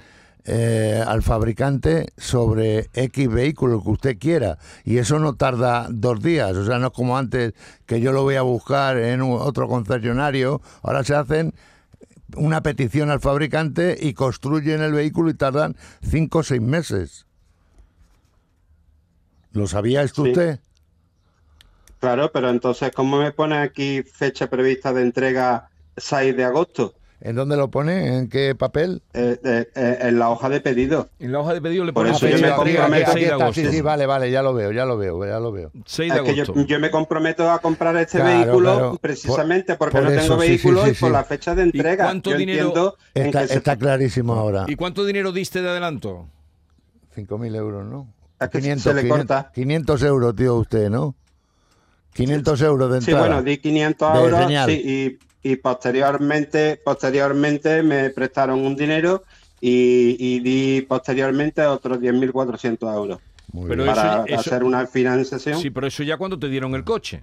[SPEAKER 4] eh, al fabricante sobre X vehículo que usted quiera y eso no tarda dos días, o sea, no es como antes que yo lo voy a buscar en un- otro concesionario, ahora se hacen una petición al fabricante y construyen el vehículo y tardan cinco o seis meses. ¿Lo sabía esto
[SPEAKER 8] Sí.
[SPEAKER 4] usted?
[SPEAKER 8] Claro, pero entonces, ¿cómo me pone aquí fecha prevista de entrega 6 de agosto?
[SPEAKER 4] ¿En dónde lo pone? ¿En qué papel?
[SPEAKER 8] Eh, eh, eh, en la hoja de pedido.
[SPEAKER 3] En la hoja de pedido le
[SPEAKER 8] Por
[SPEAKER 3] pones
[SPEAKER 8] eso yo me comprometo-
[SPEAKER 3] el 6 de
[SPEAKER 4] está,
[SPEAKER 3] agosto.
[SPEAKER 4] sí, sí, vale, vale, ya lo veo, ya lo veo, ya lo veo.
[SPEAKER 3] 6 de
[SPEAKER 8] Es que yo, me comprometo a comprar este
[SPEAKER 4] Claro,
[SPEAKER 8] vehículo
[SPEAKER 4] claro.
[SPEAKER 8] precisamente porque
[SPEAKER 4] por
[SPEAKER 8] no tengo
[SPEAKER 4] eso, sí, sí,
[SPEAKER 8] vehículo
[SPEAKER 4] sí,
[SPEAKER 8] y por
[SPEAKER 4] sí.
[SPEAKER 8] la fecha de entrega.
[SPEAKER 3] cuánto
[SPEAKER 8] yo
[SPEAKER 3] dinero-
[SPEAKER 4] Está,
[SPEAKER 8] que se-
[SPEAKER 4] está clarísimo ahora.
[SPEAKER 3] ¿Y cuánto dinero diste de adelanto?
[SPEAKER 4] 5.000 euros, ¿no?
[SPEAKER 8] Es que se le corta.
[SPEAKER 4] 500 euros, tío, usted, ¿no? 500 euros de
[SPEAKER 8] Sí,
[SPEAKER 4] entrada.
[SPEAKER 8] bueno, di 500
[SPEAKER 4] De
[SPEAKER 8] euros
[SPEAKER 4] señal.
[SPEAKER 8] sí, y, y posteriormente, posteriormente me prestaron un dinero y, y di posteriormente otros 10.400 euros
[SPEAKER 4] Muy
[SPEAKER 3] Pero eso-
[SPEAKER 8] para
[SPEAKER 3] eso-
[SPEAKER 8] hacer una financiación.
[SPEAKER 3] Sí, pero eso ya cuando te dieron el coche.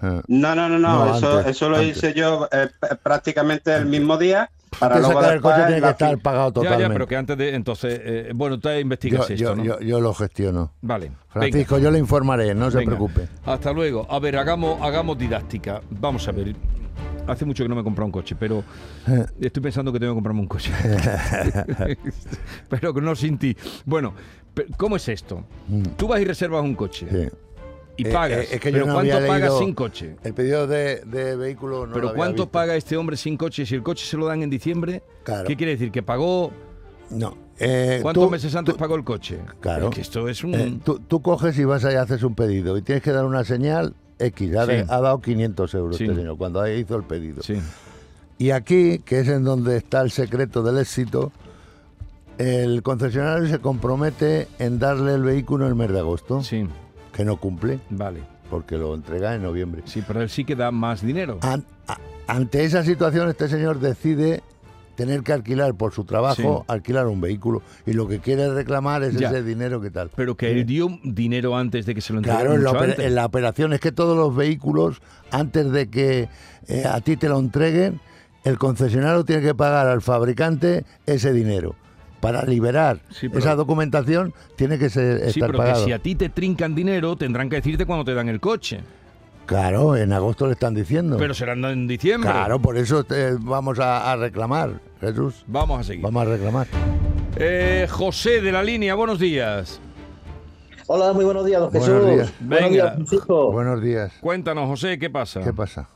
[SPEAKER 4] Ah.
[SPEAKER 8] No, no, no, no,
[SPEAKER 4] No,
[SPEAKER 8] eso,
[SPEAKER 4] antes,
[SPEAKER 8] eso lo
[SPEAKER 4] antes.
[SPEAKER 8] hice yo eh, prácticamente el mismo día para luego
[SPEAKER 4] sacar el coche tiene que estar pagado
[SPEAKER 3] Ya,
[SPEAKER 4] totalmente.
[SPEAKER 3] ya, pero que antes de. Entonces, eh, bueno, tú investigas
[SPEAKER 4] yo,
[SPEAKER 3] esto,
[SPEAKER 4] yo,
[SPEAKER 3] ¿no?
[SPEAKER 4] yo, yo lo gestiono.
[SPEAKER 3] Vale.
[SPEAKER 4] Francisco, yo le informaré, no se preocupe.
[SPEAKER 3] Hasta luego. A ver, hagamos, hagamos didáctica. Vamos a ver. Hace mucho que no me he comprado un coche, pero estoy pensando que tengo que comprarme un coche. pero no sin ti. Bueno, ¿cómo es esto? Tú vas y reservas un coche
[SPEAKER 4] Mm. Sí.
[SPEAKER 3] y
[SPEAKER 4] Eh,
[SPEAKER 3] pagas.
[SPEAKER 4] eh, es que yo
[SPEAKER 3] pero
[SPEAKER 4] no
[SPEAKER 3] ¿cuánto pagas sin coche?
[SPEAKER 4] El pedido de, de vehículo no lo
[SPEAKER 3] pero ¿cuánto
[SPEAKER 4] visto.
[SPEAKER 3] paga este hombre sin coche si el coche se lo dan en diciembre?
[SPEAKER 4] Claro.
[SPEAKER 3] ¿Qué quiere decir? ¿Que pagó?
[SPEAKER 4] No. eh,
[SPEAKER 3] ¿Cuántos
[SPEAKER 4] tú-
[SPEAKER 3] meses antes
[SPEAKER 4] tú-
[SPEAKER 3] pagó el coche?
[SPEAKER 4] Claro.
[SPEAKER 3] Es que esto es un...
[SPEAKER 4] Eh, tú, tú coges y vas allá y haces un pedido y tienes que dar una señal X. Ha, de-
[SPEAKER 3] Sí.
[SPEAKER 4] ha dado 500 euros
[SPEAKER 3] Sí.
[SPEAKER 4] este señor cuando hizo el pedido.
[SPEAKER 3] Sí.
[SPEAKER 4] Y aquí, que es en donde está el secreto del éxito, el concesionario se compromete en darle el vehículo en el mes de agosto,
[SPEAKER 3] Sí,
[SPEAKER 4] que no cumple,
[SPEAKER 3] vale.
[SPEAKER 4] porque lo entrega en noviembre.
[SPEAKER 3] Sí, pero él sí que da más dinero.
[SPEAKER 4] An- ante esa situación, este señor decide tener que alquilar por su trabajo, alquilar un vehículo, y lo que quiere reclamar es
[SPEAKER 3] Ya.
[SPEAKER 4] ese dinero que tal.
[SPEAKER 3] Pero que él dio dinero antes de que se lo entregara
[SPEAKER 4] Claro, en la, en la operación es que todos los vehículos, antes de que eh, a ti te lo entreguen, el concesionario tiene que pagar al fabricante ese dinero. Para liberar
[SPEAKER 3] Sí, pero-
[SPEAKER 4] esa documentación tiene que ser,
[SPEAKER 3] Sí,
[SPEAKER 4] estar
[SPEAKER 3] pero que
[SPEAKER 4] pagado.
[SPEAKER 3] si a ti te trincan dinero, tendrán que decirte cuando te dan el coche.
[SPEAKER 4] Claro, en agosto le están diciendo.
[SPEAKER 3] Pero serán en diciembre.
[SPEAKER 4] claro, por eso te- vamos a, a reclamar, Jesús.
[SPEAKER 3] Vamos a seguir.
[SPEAKER 4] Vamos a reclamar.
[SPEAKER 3] Eh, José de la línea, buenos días.
[SPEAKER 9] Hola, muy buenos días, don
[SPEAKER 4] Buenos
[SPEAKER 9] Jesús.
[SPEAKER 4] días.
[SPEAKER 9] Buenos
[SPEAKER 3] Venga.
[SPEAKER 9] días, Francisco.
[SPEAKER 4] Buenos días.
[SPEAKER 3] Cuéntanos, José, ¿qué pasa?
[SPEAKER 4] ¿Qué pasa?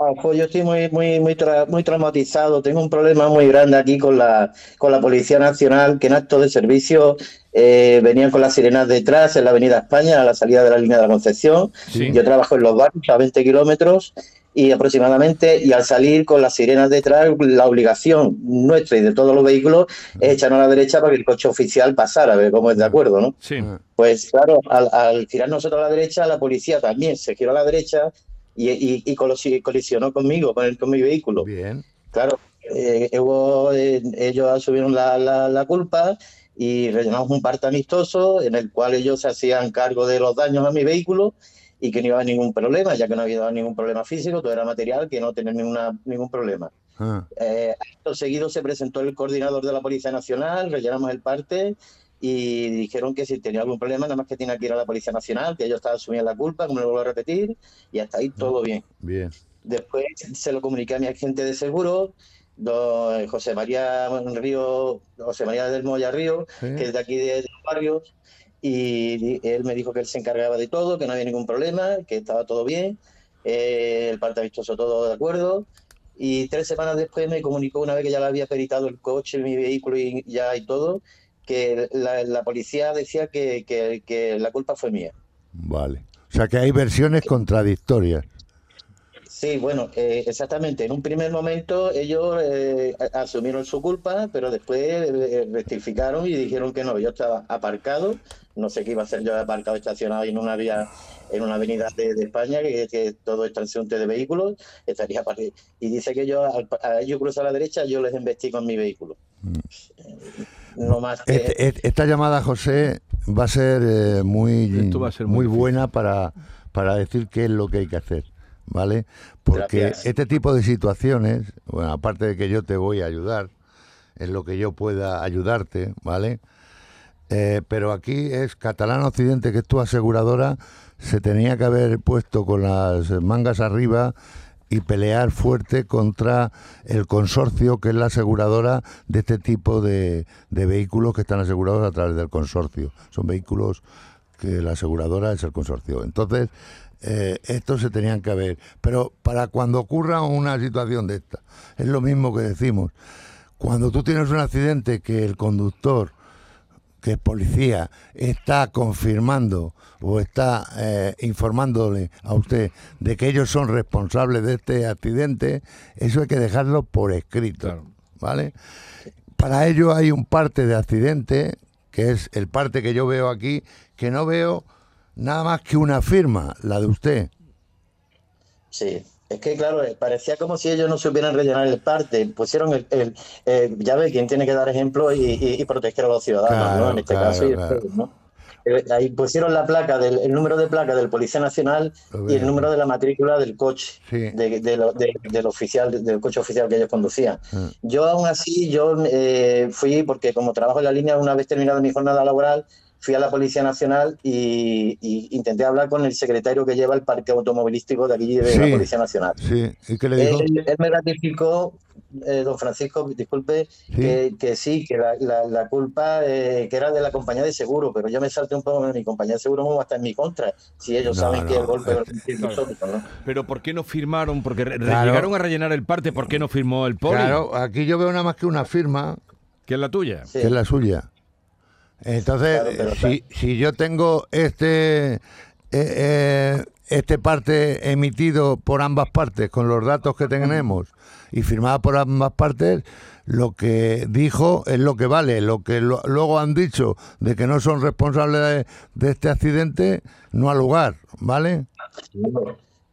[SPEAKER 9] Ah, pues yo estoy muy, muy, muy, tra- muy traumatizado. Tengo un problema muy grande aquí con la, con la Policía Nacional, que en acto de servicio eh, venían con las sirenas detrás en la Avenida España, a la salida de la línea de la Concepción.
[SPEAKER 3] Sí.
[SPEAKER 9] Yo trabajo en los barrios a 20 kilómetros y aproximadamente, y al salir con las sirenas detrás, la obligación nuestra y de todos los vehículos es echarnos a la derecha para que el coche oficial pasara, a ver cómo es de acuerdo, ¿no?
[SPEAKER 3] Sí.
[SPEAKER 9] Pues claro, al, al girar nosotros a la derecha, la policía también se giró a la derecha y, y- y colisionó conmigo, con, el, con mi vehículo.
[SPEAKER 4] Bien.
[SPEAKER 9] Claro, eh, hubo, eh, ellos asumieron la, la- la culpa y rellenamos un parte amistoso en el cual ellos se hacían cargo de los daños a mi vehículo y que no iba a haber ningún problema, ya que no había ningún problema físico, todo era material, que no tenía ninguna, ningún problema.
[SPEAKER 4] Ah,
[SPEAKER 9] Eh, seguido se presentó el coordinador de la Policía Nacional, rellenamos el parte y dijeron que si tenía algún problema, nada más que tenía que ir a la Policía Nacional, que ellos estaban asumiendo la culpa, como lo vuelvo a repetir, y hasta ahí todo bien.
[SPEAKER 4] bien.
[SPEAKER 9] Después se lo comuniqué a mi agente de seguro, don José María Río, José María del Moya Río,
[SPEAKER 4] Sí.
[SPEAKER 9] que es de aquí de, de los barrios, y él me dijo que él se encargaba de todo, que no había ningún problema, que estaba todo bien, eh, el parte vistoso todo de acuerdo, y tres semanas después me comunicó, una vez que ya le había peritado el coche, mi vehículo y ya y todo, que la, la policía decía que, que- que la culpa fue mía.
[SPEAKER 4] Vale. O sea que hay versiones contradictorias.
[SPEAKER 9] Sí, bueno, eh, exactamente. En un primer momento ellos eh, asumieron su culpa, pero después eh, rectificaron y dijeron que no. Yo estaba aparcado, no sé qué iba a hacer yo aparcado estacionado en una vía, en una avenida de, de España, que, que todo es transeúnte de vehículos, estaría aparte. Y dice que yo al a ellos cruzar a la derecha, yo les embestí con mi vehículo. Eh, No más que
[SPEAKER 4] Este- et- esta llamada, José, va a ser eh, muy,
[SPEAKER 3] Esto va a ser muy
[SPEAKER 4] muy
[SPEAKER 3] difícil.
[SPEAKER 4] buena para, para decir qué es lo que hay que hacer, ¿vale? Porque
[SPEAKER 9] Gracias.
[SPEAKER 4] este tipo de situaciones, bueno, aparte de que yo te voy a ayudar, en lo que yo pueda ayudarte, ¿vale? Eh, pero aquí es Catalán Occidente, que es tu aseguradora, se tenía que haber puesto con las mangas arriba y pelear fuerte contra el consorcio, que es la aseguradora de este tipo de, de vehículos que están asegurados a través del consorcio. Son vehículos que la aseguradora es el consorcio. Entonces, eh, estos se tenían que haber. Pero para cuando ocurra una situación de esta, es lo mismo que decimos. Cuando tú tienes un accidente que el conductor que es policía está confirmando o está eh, informándole a usted de que ellos son responsables de este accidente, eso hay que dejarlo por escrito,
[SPEAKER 3] Claro.
[SPEAKER 4] ¿vale? Para ello hay un parte de accidente, que es el parte que yo veo aquí, que no veo nada más que una firma, la de usted.
[SPEAKER 9] Sí, es que claro, eh, parecía como si ellos no supieran rellenar el parte. Pusieron el, el- eh, ya ve quién tiene que dar ejemplo y, y- y proteger a los ciudadanos,
[SPEAKER 4] Claro,
[SPEAKER 9] ¿no? En este
[SPEAKER 4] claro,
[SPEAKER 9] caso, y
[SPEAKER 4] claro.
[SPEAKER 9] ustedes, ¿no? Eh, Ahí pusieron la placa, del, el número de placa del Policía Nacional y el número de la matrícula del coche,
[SPEAKER 4] Sí.
[SPEAKER 9] de- de lo- de- del oficial, del coche oficial que ellos conducían.
[SPEAKER 4] Ah.
[SPEAKER 9] Yo aún así, yo eh, fui, porque como trabajo en la línea, una vez terminada mi jornada laboral, fui a la Policía Nacional y, y intenté hablar con el secretario que lleva el parque automovilístico de aquí de
[SPEAKER 4] Sí.
[SPEAKER 9] la Policía Nacional.
[SPEAKER 4] Sí, ¿y qué le dijo?
[SPEAKER 9] Él, él me ratificó, eh, don Francisco, disculpe, Que, que sí, que la, la- la culpa eh, que era de la compañía de seguro, pero yo me salté un poco de mi compañía de seguro como está en mi contra, si ellos
[SPEAKER 4] No,
[SPEAKER 9] saben que
[SPEAKER 4] no,
[SPEAKER 9] el golpe sentimos nosotros, ¿no?
[SPEAKER 3] Pero ¿por qué no firmaron? Porque
[SPEAKER 4] Claro.
[SPEAKER 3] llegaron a rellenar el parte, ¿por qué no firmó el poli?
[SPEAKER 4] Claro, aquí yo veo nada más que una firma
[SPEAKER 3] Que es la tuya.
[SPEAKER 9] Sí.
[SPEAKER 4] que es la suya. Entonces,
[SPEAKER 9] Claro,
[SPEAKER 4] si, si yo tengo este eh, eh, este parte emitido por ambas partes con los datos que tenemos y firmada por ambas partes, lo que dijo es lo que vale. Lo que lo- luego han dicho de que no son responsables de, de este accidente no ha lugar, ¿vale?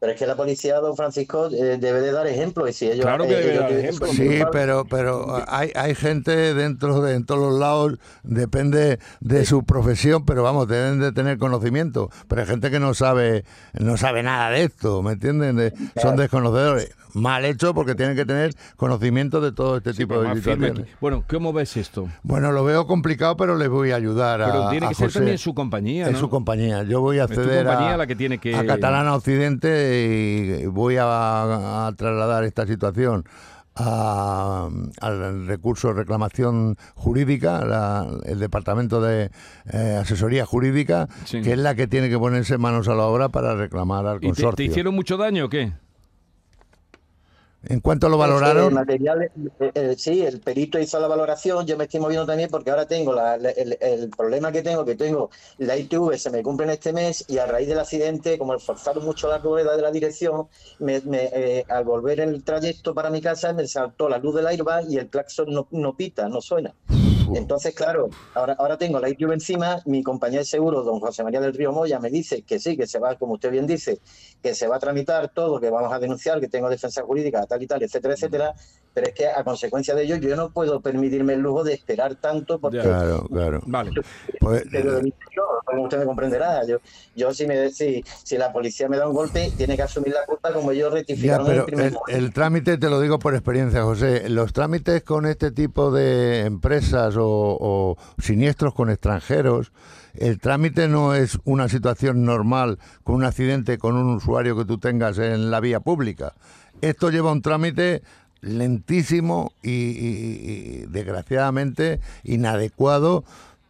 [SPEAKER 9] Pero es que la policía, don Francisco, eh, debe de dar ejemplo y si ellos...
[SPEAKER 3] Claro que
[SPEAKER 9] eh,
[SPEAKER 3] debe
[SPEAKER 9] ellos
[SPEAKER 3] dar
[SPEAKER 9] tienen-
[SPEAKER 3] ejemplo.
[SPEAKER 4] Sí, pero pero hay, hay gente dentro de en todos los lados, depende de su profesión, pero vamos, deben de tener conocimiento. Pero hay gente que no sabe no sabe nada de esto, ¿me entienden? De- son desconocedores. Mal hecho porque tienen que tener conocimiento de todo este
[SPEAKER 3] Sí,
[SPEAKER 4] tipo de situaciones.
[SPEAKER 3] Bueno, ¿cómo ves esto?
[SPEAKER 4] Bueno, lo veo complicado, pero les voy a ayudar a
[SPEAKER 3] Pero tiene
[SPEAKER 4] a
[SPEAKER 3] que ser
[SPEAKER 4] José.
[SPEAKER 3] también su compañía,
[SPEAKER 4] Es
[SPEAKER 3] ¿no?
[SPEAKER 4] su compañía. Yo voy a acceder
[SPEAKER 3] compañía
[SPEAKER 4] a,
[SPEAKER 3] la que tiene que-
[SPEAKER 4] a Catalana Occidente y voy a, a trasladar esta situación a- al recurso de reclamación jurídica, la- el departamento de eh, asesoría jurídica,
[SPEAKER 3] Sí.
[SPEAKER 4] que es la que tiene que ponerse manos a la obra para reclamar al
[SPEAKER 3] ¿Y te,
[SPEAKER 4] consorcio.
[SPEAKER 3] te hicieron mucho daño o qué?
[SPEAKER 4] ¿En cuánto lo valoraron?
[SPEAKER 9] material, eh, eh, sí, el perito hizo la valoración, yo me estoy moviendo también porque ahora tengo la- la- el, el problema que tengo, que tengo la ITV, se me cumple en este mes y a raíz del accidente, como forzaron mucho la rueda de la dirección, me- me, eh, al volver el trayecto para mi casa me saltó la luz del airbag y el claxon no, no pita, no suena. Entonces, claro, ahora, ahora tengo la ITV encima, mi compañía de seguro, don José María del Río Moya, me dice que sí, que se va, como usted bien dice, que se va a tramitar todo, que vamos a denunciar, que tengo defensa jurídica, tal y tal, etcétera, etcétera, pero es que a consecuencia de ello yo no puedo permitirme el lujo de esperar tanto porque...
[SPEAKER 4] Claro, claro.
[SPEAKER 3] Vale.
[SPEAKER 4] Pues,
[SPEAKER 9] Pero de mí yo, como usted me comprenderá, yo, yo si, me, si, si la policía me da un golpe, tiene que asumir la culpa como
[SPEAKER 4] Ya,
[SPEAKER 9] rectificaron en el
[SPEAKER 4] pero
[SPEAKER 9] primer
[SPEAKER 4] el,
[SPEAKER 9] momento.
[SPEAKER 4] el trámite, te lo digo por experiencia, José, los trámites con este tipo de empresas o, o siniestros con extranjeros, el trámite no es una situación normal con un accidente con un usuario que tú tengas en la vía pública. Esto lleva un trámite lentísimo y, y- y, desgraciadamente inadecuado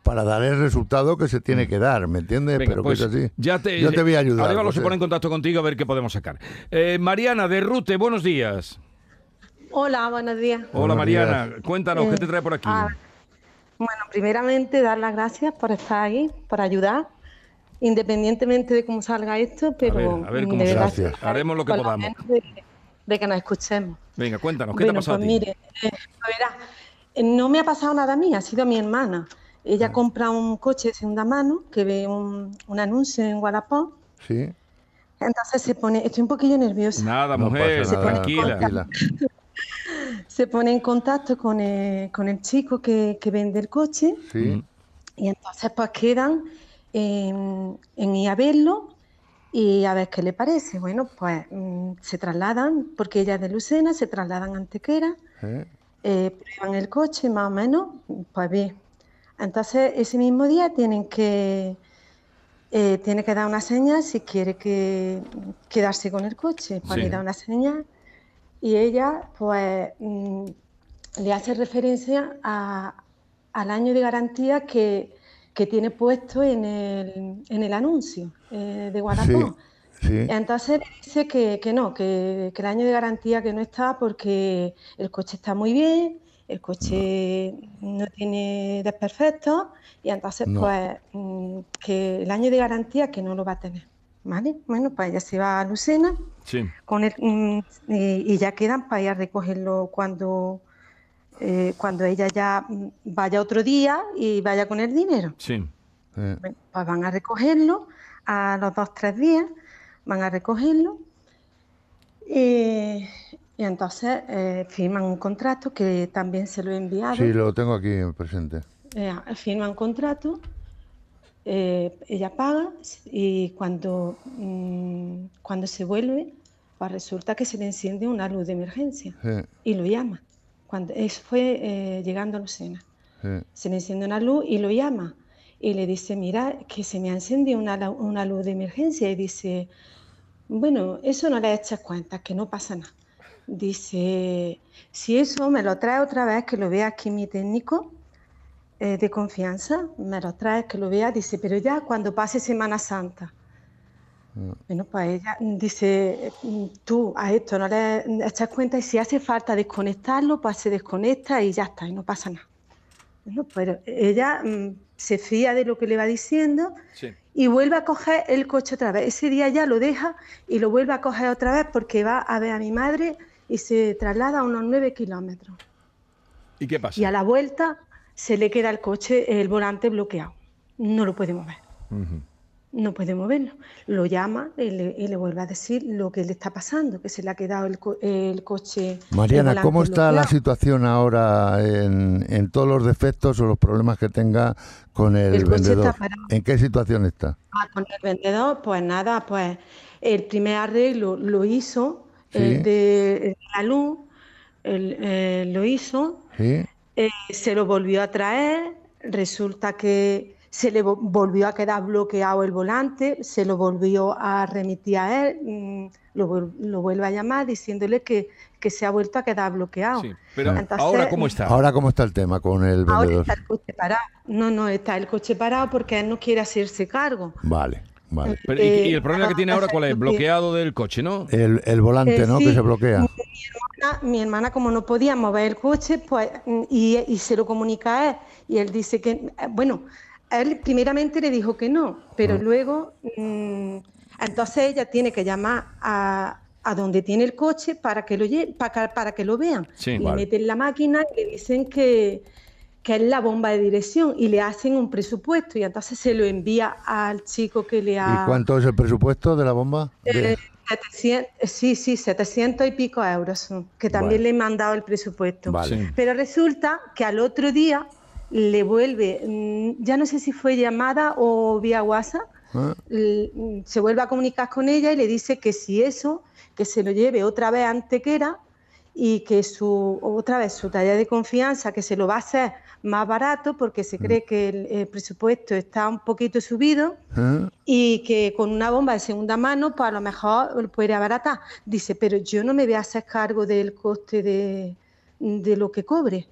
[SPEAKER 4] para dar el resultado que se tiene que dar, ¿me entiendes?
[SPEAKER 3] Venga,
[SPEAKER 4] pero
[SPEAKER 3] pues
[SPEAKER 4] que es así.
[SPEAKER 3] ya te,
[SPEAKER 4] Yo te voy a ayudar.
[SPEAKER 3] Arévalo se pone en contacto contigo a ver qué podemos sacar. Eh, Mariana de Rute, buenos días.
[SPEAKER 10] Hola, buenos días.
[SPEAKER 3] Hola
[SPEAKER 4] Buenos
[SPEAKER 3] Mariana,
[SPEAKER 4] días.
[SPEAKER 3] cuéntanos,
[SPEAKER 10] Eh,
[SPEAKER 3] ¿qué te trae por aquí?
[SPEAKER 10] ah, Bueno, primeramente dar las gracias por estar ahí, por ayudar, independientemente de cómo salga esto, pero
[SPEAKER 3] a ver, a ver
[SPEAKER 10] mm,
[SPEAKER 3] cómo
[SPEAKER 10] de verdad
[SPEAKER 3] Haremos lo que podamos.
[SPEAKER 10] de que nos escuchemos.
[SPEAKER 3] Venga, cuéntanos, ¿qué
[SPEAKER 10] bueno,
[SPEAKER 3] te ha pasado
[SPEAKER 10] pues
[SPEAKER 3] a ti?
[SPEAKER 10] mire, eh, verá, eh, no me ha pasado nada a mí, ha sido a mi hermana.
[SPEAKER 3] Ah.
[SPEAKER 10] Ella compra un coche de segunda mano que ve un, un anuncio en Wallapop,
[SPEAKER 4] Sí.
[SPEAKER 10] entonces se pone, estoy un poquillo nerviosa.
[SPEAKER 3] Nada,
[SPEAKER 4] No
[SPEAKER 3] mujer,
[SPEAKER 4] nada,
[SPEAKER 3] tranquila.
[SPEAKER 4] tranquila.
[SPEAKER 10] Se pone en contacto con el, con el chico que, que vende el coche
[SPEAKER 4] Sí.
[SPEAKER 10] y entonces pues quedan en, en ir a verlo y a ver qué le parece. Bueno, pues mm, se trasladan, porque ella es de Lucena, se trasladan a Antequera,
[SPEAKER 4] ¿eh?
[SPEAKER 10] eh, prueban el coche más o menos, pues bien. Entonces ese mismo día tienen que, eh, tiene que dar una señal si quiere que, quedarse con el coche, pues
[SPEAKER 3] Sí.
[SPEAKER 10] le da una señal y ella pues mm, le hace referencia a- al año de garantía que, que tiene puesto en el, en el anuncio eh, de Wallapop.
[SPEAKER 4] Sí.
[SPEAKER 10] Entonces dice que, que no, que, que el año de garantía que no está porque el coche está muy bien, el coche no tiene desperfectos y entonces
[SPEAKER 4] No.
[SPEAKER 10] pues mm, que el año de garantía que no lo va a tener. ¿Vale? Bueno, pues ella se va a Lucena
[SPEAKER 3] Sí,
[SPEAKER 10] con el, mm, y, y ya quedan para ir a recogerlo cuando, eh, cuando ella ya mm, vaya otro día y vaya con el dinero.
[SPEAKER 3] sí.
[SPEAKER 4] eh.
[SPEAKER 10] Pues van a recogerlo a los dos, tres días, van a recogerlo y, y entonces eh, firman un contrato que también se lo he enviado.
[SPEAKER 4] Sí, lo tengo aquí presente.
[SPEAKER 10] Eh, firman un contrato, eh, ella paga y cuando, mm, cuando se vuelve, pues resulta que se le enciende una luz de emergencia
[SPEAKER 4] Sí,
[SPEAKER 10] y lo llama. Cuando, eso fue eh, llegando a Lucena.
[SPEAKER 4] sí.
[SPEAKER 10] Se le enciende una luz y lo llama. Y le dice, mira, que se me ha encendido una, una luz de emergencia. Y dice, bueno, eso no le echas cuenta, que no pasa nada. Dice, si eso me lo trae otra vez, que lo vea aquí mi técnico eh, de confianza, me lo trae, que lo vea. Dice, pero ya cuando pase Semana Santa. Bueno, pues ella dice, "Mm, tú a esto no le echas cuenta y si hace falta desconectarlo, pues se desconecta y ya está, y no pasa nada. Bueno, pero ella mm, se fía de lo que le va diciendo
[SPEAKER 3] Sí.
[SPEAKER 10] y vuelve a coger el coche otra vez. Ese día ya lo deja y lo vuelve a coger otra vez porque va a ver a mi madre y se traslada a unos nueve kilómetros.
[SPEAKER 3] ¿Y qué pasa?
[SPEAKER 10] Y a la vuelta se le queda el coche, el volante bloqueado. No lo puede mover.
[SPEAKER 3] Ujú.
[SPEAKER 10] No puede moverlo. Lo llama y le, y le vuelve a decir lo que le está pasando, que se le ha quedado el, co- el coche.
[SPEAKER 4] Mariana, ¿cómo está la situación ahora en, en todos los defectos o los problemas que tenga con el, vendedor? ¿En qué situación está?
[SPEAKER 10] Ah, con el vendedor, pues nada, pues el primer arreglo lo hizo,
[SPEAKER 4] Sí.
[SPEAKER 10] el de la luz, el- eh, lo hizo,
[SPEAKER 4] ¿Sí?
[SPEAKER 10] eh, se lo volvió a traer, resulta que se le vo- volvió a quedar bloqueado el volante, se lo volvió a remitir a él, mm, lo, lo vuelve a llamar diciéndole que, que se ha vuelto a quedar bloqueado.
[SPEAKER 3] Sí, pero
[SPEAKER 10] Entonces,
[SPEAKER 3] ahora cómo está.
[SPEAKER 4] Ahora, ¿cómo está el tema con el
[SPEAKER 10] Ahora
[SPEAKER 4] vendedor?
[SPEAKER 10] está el coche parado. No, no, está el coche parado porque él no quiere hacerse cargo.
[SPEAKER 4] Vale, vale.
[SPEAKER 3] Pero, ¿y, y el
[SPEAKER 10] eh,
[SPEAKER 3] problema que tiene ahora cuál es?
[SPEAKER 10] sí.
[SPEAKER 3] Bloqueado del coche, ¿no?
[SPEAKER 4] El, el volante,
[SPEAKER 10] Eh,
[SPEAKER 4] ¿no?
[SPEAKER 10] sí.
[SPEAKER 4] Que se bloquea.
[SPEAKER 10] hermana- mi hermana, como no podía mover el coche, pues, y, y se lo comunica a él, y él dice que, eh, bueno, él primeramente le dijo que no, pero luego, mm, entonces ella tiene que llamar a, a donde tiene el coche para que lo, lle- para, que- para que lo vean.
[SPEAKER 3] Sí.
[SPEAKER 10] le
[SPEAKER 3] Vale.
[SPEAKER 10] meten la máquina y le dicen que, que es la bomba de dirección y le hacen un presupuesto y entonces se lo envía al chico que le ha...
[SPEAKER 4] ¿Y cuánto es el presupuesto de la bomba?
[SPEAKER 10] Eh, 700, sí, sí, 700 y pico euros, que también
[SPEAKER 4] Vale.
[SPEAKER 10] le he mandado el presupuesto.
[SPEAKER 4] Vale.
[SPEAKER 10] Pero resulta que al otro día le vuelve, mm, ya no sé si fue llamada o vía WhatsApp, mm, se vuelve a comunicar con ella y le dice que si eso, que se lo lleve otra vez a Antequera y que su, otra vez su talla de confianza, que se lo va a hacer más barato porque se cree que el, el presupuesto está un poquito subido
[SPEAKER 4] ¿Eh?
[SPEAKER 10] y que con una bomba de segunda mano, pues a lo mejor lo puede abaratar. Dice, pero yo no me voy a hacer cargo del coste de, de lo que cobre.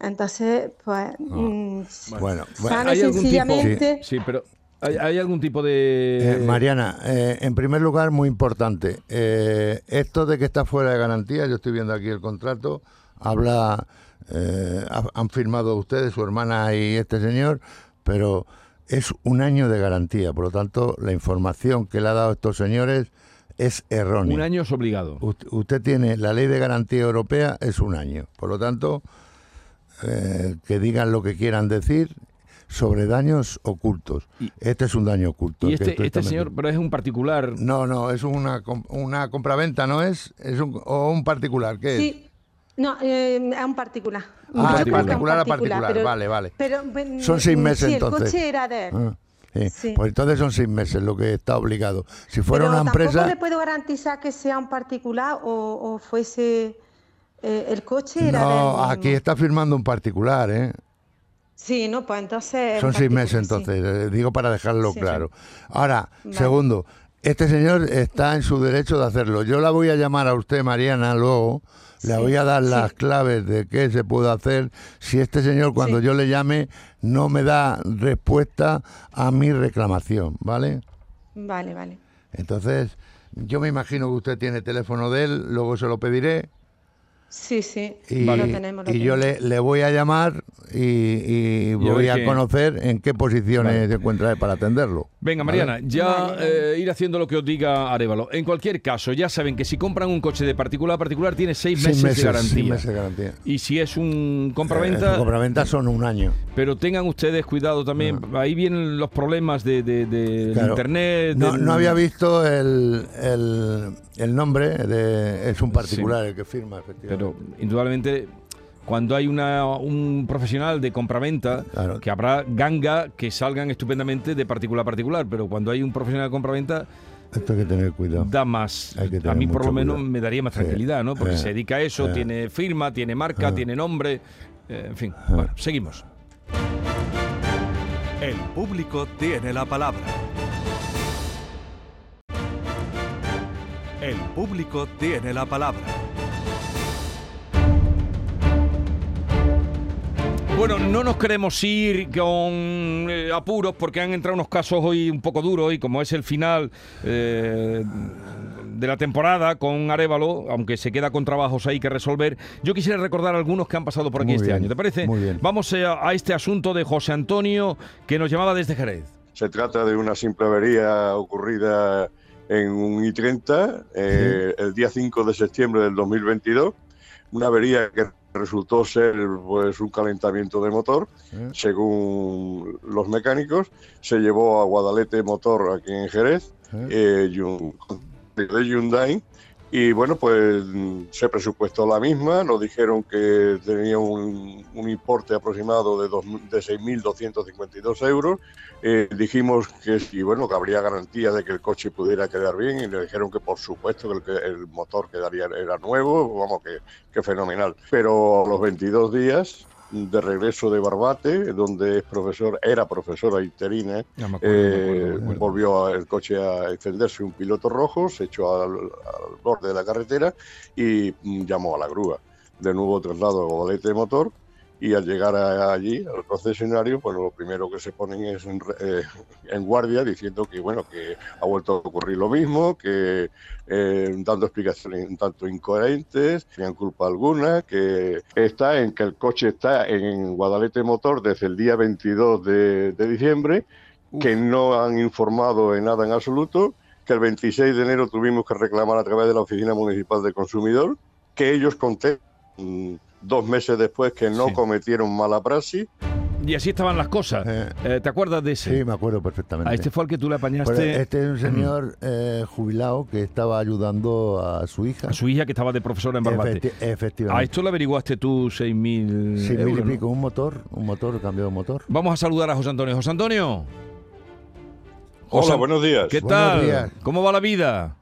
[SPEAKER 10] Entonces, pues, mm,
[SPEAKER 4] Bueno, bueno.
[SPEAKER 3] ¿Hay algún tipo? Sí, pero ¿hay, hay algún tipo de...
[SPEAKER 4] Eh, Mariana, eh, en primer lugar, muy importante, eh, esto de que está fuera de garantía, yo estoy viendo aquí el contrato, habla, eh, ha- han firmado ustedes, su hermana y este señor, pero es un año de garantía, por lo tanto, la información que le ha dado estos señores es errónea.
[SPEAKER 3] Un año es obligado.
[SPEAKER 4] Usted tiene la ley de garantía europea, es un año. Por lo tanto, eh, que digan lo que quieran decir sobre daños ocultos.
[SPEAKER 3] Y-
[SPEAKER 4] este es un daño oculto.
[SPEAKER 3] Y este, este señor, pero es un particular.
[SPEAKER 4] No, no, es una, com- una compraventa, ¿no es? es un, ¿O un particular? ¿Qué es?
[SPEAKER 10] sí, no, eh, es un particular.
[SPEAKER 4] Ah, de
[SPEAKER 10] particular,
[SPEAKER 4] particular a particular,
[SPEAKER 10] pero-
[SPEAKER 4] vale, vale.
[SPEAKER 10] Pero, bueno,
[SPEAKER 4] Son seis
[SPEAKER 10] mm,
[SPEAKER 4] meses,
[SPEAKER 10] sí,
[SPEAKER 4] entonces.
[SPEAKER 10] el coche era de él.
[SPEAKER 4] Ah, sí.
[SPEAKER 10] Sí.
[SPEAKER 4] Pues entonces son seis meses lo que está obligado. Si fuera
[SPEAKER 10] Pero
[SPEAKER 4] una
[SPEAKER 10] tampoco
[SPEAKER 4] empresa...
[SPEAKER 10] le puedo garantizar que sea un particular o, o fuese eh, el coche era
[SPEAKER 4] No, aquí está firmando un particular, ¿eh?
[SPEAKER 10] Sí, no, pues entonces.
[SPEAKER 4] Son seis meses entonces, eh, digo para dejarlo
[SPEAKER 10] Sí.
[SPEAKER 4] claro. Ahora,
[SPEAKER 10] Vale.
[SPEAKER 4] segundo, este señor está en su derecho de hacerlo. Yo la voy a llamar a usted, Mariana, luego. Le voy a dar las claves de qué se puede hacer si este señor cuando yo le llame no me da respuesta a mi reclamación, ¿vale?
[SPEAKER 10] Vale, vale.
[SPEAKER 4] Entonces, yo me imagino que usted tiene teléfono de él, luego se lo pediré
[SPEAKER 10] Sí, sí.
[SPEAKER 4] y,
[SPEAKER 10] lo tenemos. lo
[SPEAKER 4] y yo le, le voy a llamar y, voy a conocer en qué posiciones
[SPEAKER 3] Vale.
[SPEAKER 4] se encuentra para atenderlo.
[SPEAKER 3] Venga,
[SPEAKER 4] ¿vale?
[SPEAKER 3] Mariana, ya
[SPEAKER 10] Vale,
[SPEAKER 3] eh, ir haciendo lo que os diga Arevalo. En cualquier caso, ya saben que si compran un coche de particular a particular tiene seis, meses, de garantía.
[SPEAKER 4] seis meses de garantía.
[SPEAKER 3] Y si es un
[SPEAKER 4] Eh,
[SPEAKER 3] compraventa,
[SPEAKER 4] su compraventa son un año.
[SPEAKER 3] pero tengan ustedes cuidado también. Ahí vienen los problemas de, de- de
[SPEAKER 4] Claro.
[SPEAKER 3] internet.
[SPEAKER 4] No, no había visto el, el, el nombre, de, es un particular el que firma, efectivamente.
[SPEAKER 3] Pero indudablemente, cuando hay una, un profesional de compraventa,
[SPEAKER 4] Claro.
[SPEAKER 3] que habrá ganga que salgan estupendamente de particular a particular, pero cuando hay un profesional de compraventa,
[SPEAKER 4] Esto hay que tener cuidado.
[SPEAKER 3] da más.
[SPEAKER 4] Hay que
[SPEAKER 3] A mí, por lo menos,
[SPEAKER 4] cuidado.
[SPEAKER 3] me daría más
[SPEAKER 4] Sí.
[SPEAKER 3] tranquilidad, ¿no? Porque
[SPEAKER 4] Eh.
[SPEAKER 3] se dedica a eso,
[SPEAKER 4] Eh.
[SPEAKER 3] tiene firma, tiene marca,
[SPEAKER 4] Eh.
[SPEAKER 3] tiene nombre. eh, en fin, bueno, seguimos.
[SPEAKER 1] El público tiene la palabra. El público tiene la palabra.
[SPEAKER 3] Bueno, no nos queremos ir con eh, apuros porque han entrado unos casos hoy un poco duros y como es el final eh, de la temporada con Arevalo, aunque se queda con trabajos ahí que resolver, yo quisiera recordar algunos que han pasado por aquí
[SPEAKER 4] Muy
[SPEAKER 3] este
[SPEAKER 4] bien,
[SPEAKER 3] año. ¿Te parece?
[SPEAKER 4] muy bien.
[SPEAKER 3] Vamos eh, a, a este asunto de José Antonio que nos llamaba desde Jerez.
[SPEAKER 11] Se trata de una simple avería ocurrida en un I-30 eh, el día 5 de septiembre del 2022. Una avería que resultó ser pues, un calentamiento de motor, según los mecánicos. Se llevó a Guadalete Motor aquí en Jerez,
[SPEAKER 4] ¿Eh?
[SPEAKER 11] de Hyundai. Y bueno, pues se presupuestó la misma, nos dijeron que tenía un, un importe aproximado de, dos- de 6.252 euros. Eh, dijimos que sí, bueno, que habría garantía de que el coche pudiera quedar bien y le dijeron que por supuesto que el, el motor quedaría era nuevo, vamos, que, que fenomenal. Pero a los 22 días de regreso de Barbate, donde es profesor, era profesora interina,
[SPEAKER 3] acuerdo,
[SPEAKER 11] eh,
[SPEAKER 3] acuerdo,
[SPEAKER 11] volvió el coche a encenderse un piloto rojo, se echó al, al borde de la carretera y mm, llamó a la grúa. De nuevo traslado a Godalete de motor y al llegar a- allí, al concesionario, pues lo primero que se ponen es en, eh, en guardia diciendo que, bueno, que ha vuelto a ocurrir lo mismo, que eh, dando explicaciones un tanto incoherentes, sin culpa alguna, que está en que el coche está en Guadalete Motor desde el día 22 de, de diciembre, que no han informado en nada en absoluto, que el 26 de enero tuvimos que reclamar a través de la Oficina Municipal del Consumidor, que ellos conté mm, dos meses después que no
[SPEAKER 3] Sí.
[SPEAKER 11] cometieron mala praxis.
[SPEAKER 3] Y así estaban las cosas.
[SPEAKER 4] Eh.
[SPEAKER 3] Eh, ¿Te acuerdas de ese?
[SPEAKER 4] Sí, me acuerdo perfectamente.
[SPEAKER 3] A este fue al que tú le apañaste
[SPEAKER 4] este es un señor eh, jubilado que estaba ayudando a su hija.
[SPEAKER 3] a su hija que estaba de profesora en Barbate.
[SPEAKER 4] Efecti-
[SPEAKER 3] A
[SPEAKER 4] efectivamente.
[SPEAKER 3] esto le averiguaste tú 6.000
[SPEAKER 4] Sí, mil y
[SPEAKER 3] euros, ¿no?
[SPEAKER 4] pico, un motor, un motor, cambio de motor.
[SPEAKER 3] Vamos a saludar a José Antonio. José Antonio.
[SPEAKER 11] Hola,
[SPEAKER 3] José-
[SPEAKER 11] buenos días.
[SPEAKER 3] ¿Qué
[SPEAKER 4] Buenos
[SPEAKER 3] tal?
[SPEAKER 4] días.
[SPEAKER 3] ¿Cómo va la vida?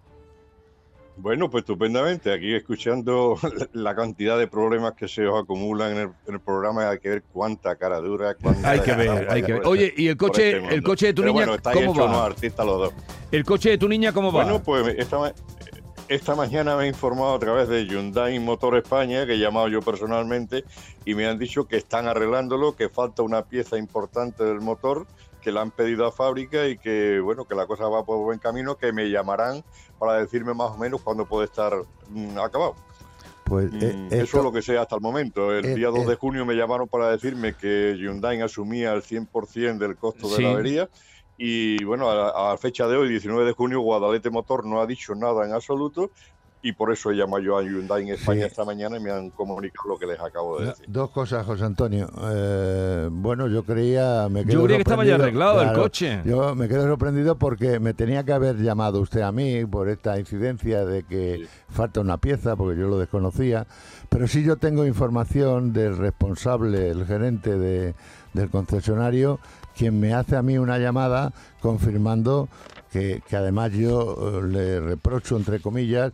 [SPEAKER 11] Bueno, pues estupendamente. Aquí escuchando la cantidad de problemas que se os acumulan en el, en el programa, hay que ver cuánta cara dura. cuánta
[SPEAKER 3] Hay que ver, hay que ver. Oye, ¿y el coche,
[SPEAKER 11] este
[SPEAKER 3] el coche de tu
[SPEAKER 11] Pero
[SPEAKER 3] niña
[SPEAKER 11] bueno,
[SPEAKER 3] cómo va?
[SPEAKER 11] unos artistas los dos.
[SPEAKER 3] ¿El coche de tu niña cómo va?
[SPEAKER 11] Bueno, pues esta, esta mañana me he informado a través de Hyundai Motor España, que he llamado yo personalmente, y me han dicho que están arreglándolo, que falta una pieza importante del motor, que la han pedido a fábrica y que, bueno, que la cosa va por buen camino, que me llamarán para decirme más o menos cuándo puede estar mm, acabado.
[SPEAKER 4] Pues eh,
[SPEAKER 11] Mm,
[SPEAKER 4] esto-
[SPEAKER 11] Eso es lo que sé hasta el momento. El
[SPEAKER 4] eh,
[SPEAKER 11] día 2
[SPEAKER 4] eh.
[SPEAKER 11] de junio me llamaron para decirme que Hyundai asumía el 100% del costo de la avería. Y bueno, a, a fecha de hoy, 19 de junio, Guadalete Motor no ha dicho nada en absoluto. Y por eso he llamado yo a Hyundai en España
[SPEAKER 4] Sí.
[SPEAKER 11] esta mañana y me han comunicado lo que les acabo de decir.
[SPEAKER 4] Dos cosas, José Antonio. Eh, bueno, yo creía... Me quedo
[SPEAKER 3] Yo creía que estaba ya arreglado el coche.
[SPEAKER 4] Yo me quedo sorprendido porque me tenía que haber llamado usted a mí por esta incidencia de que
[SPEAKER 11] Sí.
[SPEAKER 4] falta una pieza, porque yo lo desconocía. Pero sí yo tengo información del responsable, el gerente de- del concesionario, quien me hace a mí una llamada confirmando que, que además yo eh, le reprocho, entre comillas,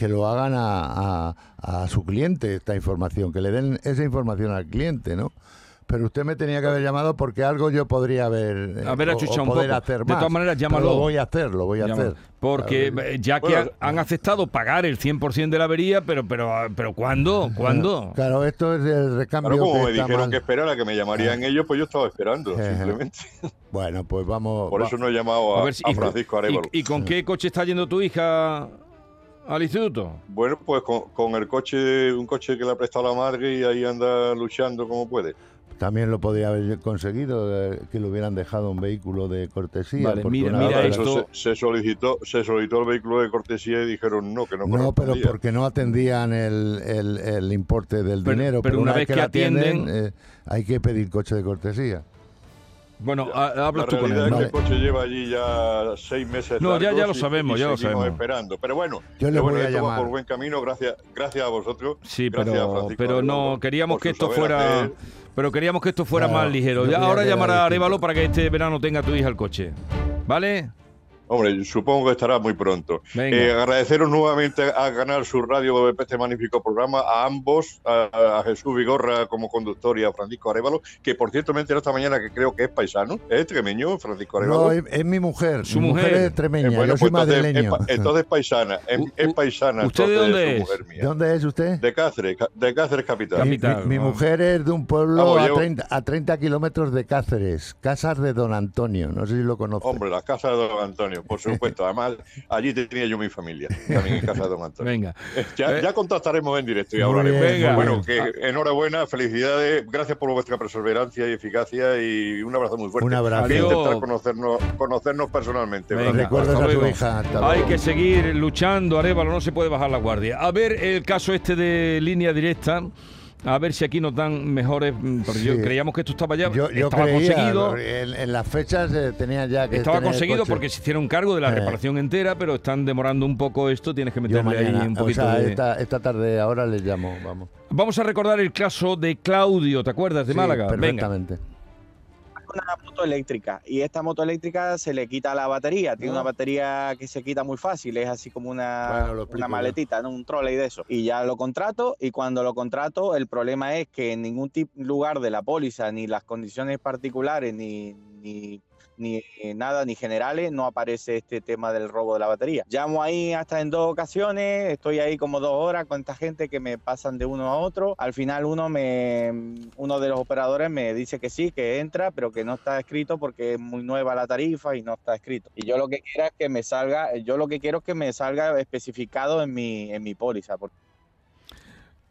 [SPEAKER 4] que lo hagan a, a- a su cliente esta información, que le den esa información al cliente, ¿no? Pero usted me tenía que haber llamado porque algo yo podría haber eh, o-
[SPEAKER 3] achuchado
[SPEAKER 4] o
[SPEAKER 3] un
[SPEAKER 4] poder hacer
[SPEAKER 3] De
[SPEAKER 4] más.
[SPEAKER 3] todas maneras,
[SPEAKER 4] Pero
[SPEAKER 3] llámalo.
[SPEAKER 4] Lo voy a hacer, lo voy a hacer.
[SPEAKER 3] Porque eh, ya que
[SPEAKER 11] Bueno.
[SPEAKER 3] han, han aceptado pagar el 100% de la avería, pero pero pero ¿cuándo? ¿Cuándo?
[SPEAKER 4] Claro, esto es el recambio
[SPEAKER 11] Claro, como
[SPEAKER 4] que
[SPEAKER 11] me
[SPEAKER 4] está
[SPEAKER 11] dijeron
[SPEAKER 4] mal.
[SPEAKER 11] que esperara que me llamarían ellos, pues yo estaba esperando,
[SPEAKER 4] Ajá.
[SPEAKER 11] simplemente.
[SPEAKER 4] Bueno, pues vamos.
[SPEAKER 11] Por
[SPEAKER 4] va-
[SPEAKER 11] eso no he llamado a,
[SPEAKER 3] A ver si-
[SPEAKER 11] a Francisco Arevalo.
[SPEAKER 3] ¿Y, y con qué coche está yendo tu hija al instituto?
[SPEAKER 11] Bueno, pues con, con el coche, un coche que le ha prestado la madre y ahí anda luchando como puede.
[SPEAKER 4] También lo podía haber conseguido eh, que le hubieran dejado un vehículo de cortesía.
[SPEAKER 3] Vale, mira- esto-
[SPEAKER 11] se, se solicitó, se solicitó el vehículo de cortesía y dijeron no, que no
[SPEAKER 4] No, pero porque no atendían el, el- el importe del
[SPEAKER 3] Pero-
[SPEAKER 4] dinero.
[SPEAKER 3] pero una vez que
[SPEAKER 4] la
[SPEAKER 3] atienden-
[SPEAKER 4] eh, hay que pedir coche de cortesía.
[SPEAKER 3] Bueno, ha- hablas
[SPEAKER 11] la
[SPEAKER 3] tú con él.
[SPEAKER 11] es
[SPEAKER 3] ¿no?
[SPEAKER 11] que el coche lleva allí ya seis meses.
[SPEAKER 3] No, ya- ya lo sabemos,
[SPEAKER 11] y
[SPEAKER 3] ya lo sabemos.
[SPEAKER 11] esperando. Pero bueno,
[SPEAKER 4] Yo le
[SPEAKER 11] bueno,
[SPEAKER 4] voy a
[SPEAKER 11] esto va
[SPEAKER 4] llamar.
[SPEAKER 11] por buen camino, gracias, gracias a vosotros.
[SPEAKER 3] Sí, pero, pero no queríamos que esto fuera,
[SPEAKER 11] hacer.
[SPEAKER 3] pero queríamos que esto fuera
[SPEAKER 4] Claro,
[SPEAKER 3] más ligero. Ya, ahora llamará a. Arevalo para que este verano tenga tu hija el coche. ¿Vale?
[SPEAKER 11] Hombre, supongo que estará muy pronto. Eh, agradeceros nuevamente a Canal Sur Radio este magnífico programa, a ambos, a, a Jesús Vigorra como conductor y a Francisco Arevalo, que por cierto me enteré esta mañana que creo que es paisano, es extremeño, Francisco Arevalo.
[SPEAKER 4] No, es, es mi mujer.
[SPEAKER 3] Su
[SPEAKER 4] mujer,
[SPEAKER 3] mujer.
[SPEAKER 4] es
[SPEAKER 11] Eh,
[SPEAKER 4] extremeña.
[SPEAKER 11] bueno,
[SPEAKER 4] yo soy
[SPEAKER 11] pues entonces,
[SPEAKER 4] madrileño.
[SPEAKER 11] es, entonces paisana, es,
[SPEAKER 3] U-
[SPEAKER 11] es paisana.
[SPEAKER 3] ¿usted de
[SPEAKER 11] entonces,
[SPEAKER 3] dónde
[SPEAKER 11] su
[SPEAKER 3] es?
[SPEAKER 11] mujer mía.
[SPEAKER 4] ¿De dónde es usted?
[SPEAKER 11] De Cáceres, de Cáceres capital.
[SPEAKER 3] Capi-
[SPEAKER 4] Mi, mujer es de un pueblo
[SPEAKER 11] Vamos,
[SPEAKER 4] a,
[SPEAKER 11] llevo-
[SPEAKER 4] 30, a 30 kilómetros de Cáceres, Casas de Don Antonio. No sé si lo conoce.
[SPEAKER 11] Hombre, la casa de Don Antonio, por supuesto. Además, allí tenía yo mi familia, también en casa de Don Antonio.
[SPEAKER 3] Venga.
[SPEAKER 11] Ya,
[SPEAKER 3] Eh,
[SPEAKER 11] ya contactaremos en directo y hablaremos.
[SPEAKER 4] bien,
[SPEAKER 3] Venga.
[SPEAKER 11] Bueno, que enhorabuena, felicidades, gracias por vuestra perseverancia y eficacia y un abrazo muy fuerte.
[SPEAKER 4] Un abrazo.
[SPEAKER 11] Voy a intentar conocernos, conocernos personalmente.
[SPEAKER 3] Venga.
[SPEAKER 4] Recuerdas a tu hija. hasta
[SPEAKER 3] Hay que seguir luchando, Arevalo, no se puede bajar la guardia. A ver el caso este de línea directa, a ver si aquí nos dan mejores. mm, Porque yo creíamos que esto estaba ya.
[SPEAKER 4] Yo, yo
[SPEAKER 3] estaba
[SPEAKER 4] creía,
[SPEAKER 3] conseguido.
[SPEAKER 4] En, en las fechas eh, tenía ya que.
[SPEAKER 3] Estaba conseguido porque se hicieron cargo de la
[SPEAKER 4] Eh.
[SPEAKER 3] reparación entera, pero están demorando un poco esto. Tienes que meterle
[SPEAKER 4] mañana,
[SPEAKER 3] ahí un
[SPEAKER 4] o
[SPEAKER 3] poquito
[SPEAKER 4] sea,
[SPEAKER 3] de.
[SPEAKER 4] esta, esta tarde ahora les llamo, vamos.
[SPEAKER 3] Vamos a recordar el caso de Claudio, ¿te acuerdas? De
[SPEAKER 4] Sí,
[SPEAKER 3] Málaga. Venga.
[SPEAKER 12] Una moto eléctrica y esta moto eléctrica se le quita la batería. Tiene una batería que se quita muy fácil, es así como una,
[SPEAKER 4] Bueno, lo explico
[SPEAKER 12] una maletita, ¿no? un trolley de eso. Y ya lo contrato y cuando lo contrato el problema es que en ningún lugar de la póliza, ni las condiciones particulares, ni, ni ni nada, ni generales, no aparece este tema del robo de la batería. Llamo ahí hasta en dos ocasiones, estoy ahí como dos horas con esta gente que me pasan de uno a otro. Al final uno me, uno de los operadores me dice que sí, que entra, pero que no está escrito porque es muy nueva la tarifa y no está escrito. Y yo lo que quiero es que me salga, yo lo que quiero es que me salga especificado en mi, en mi póliza. porque-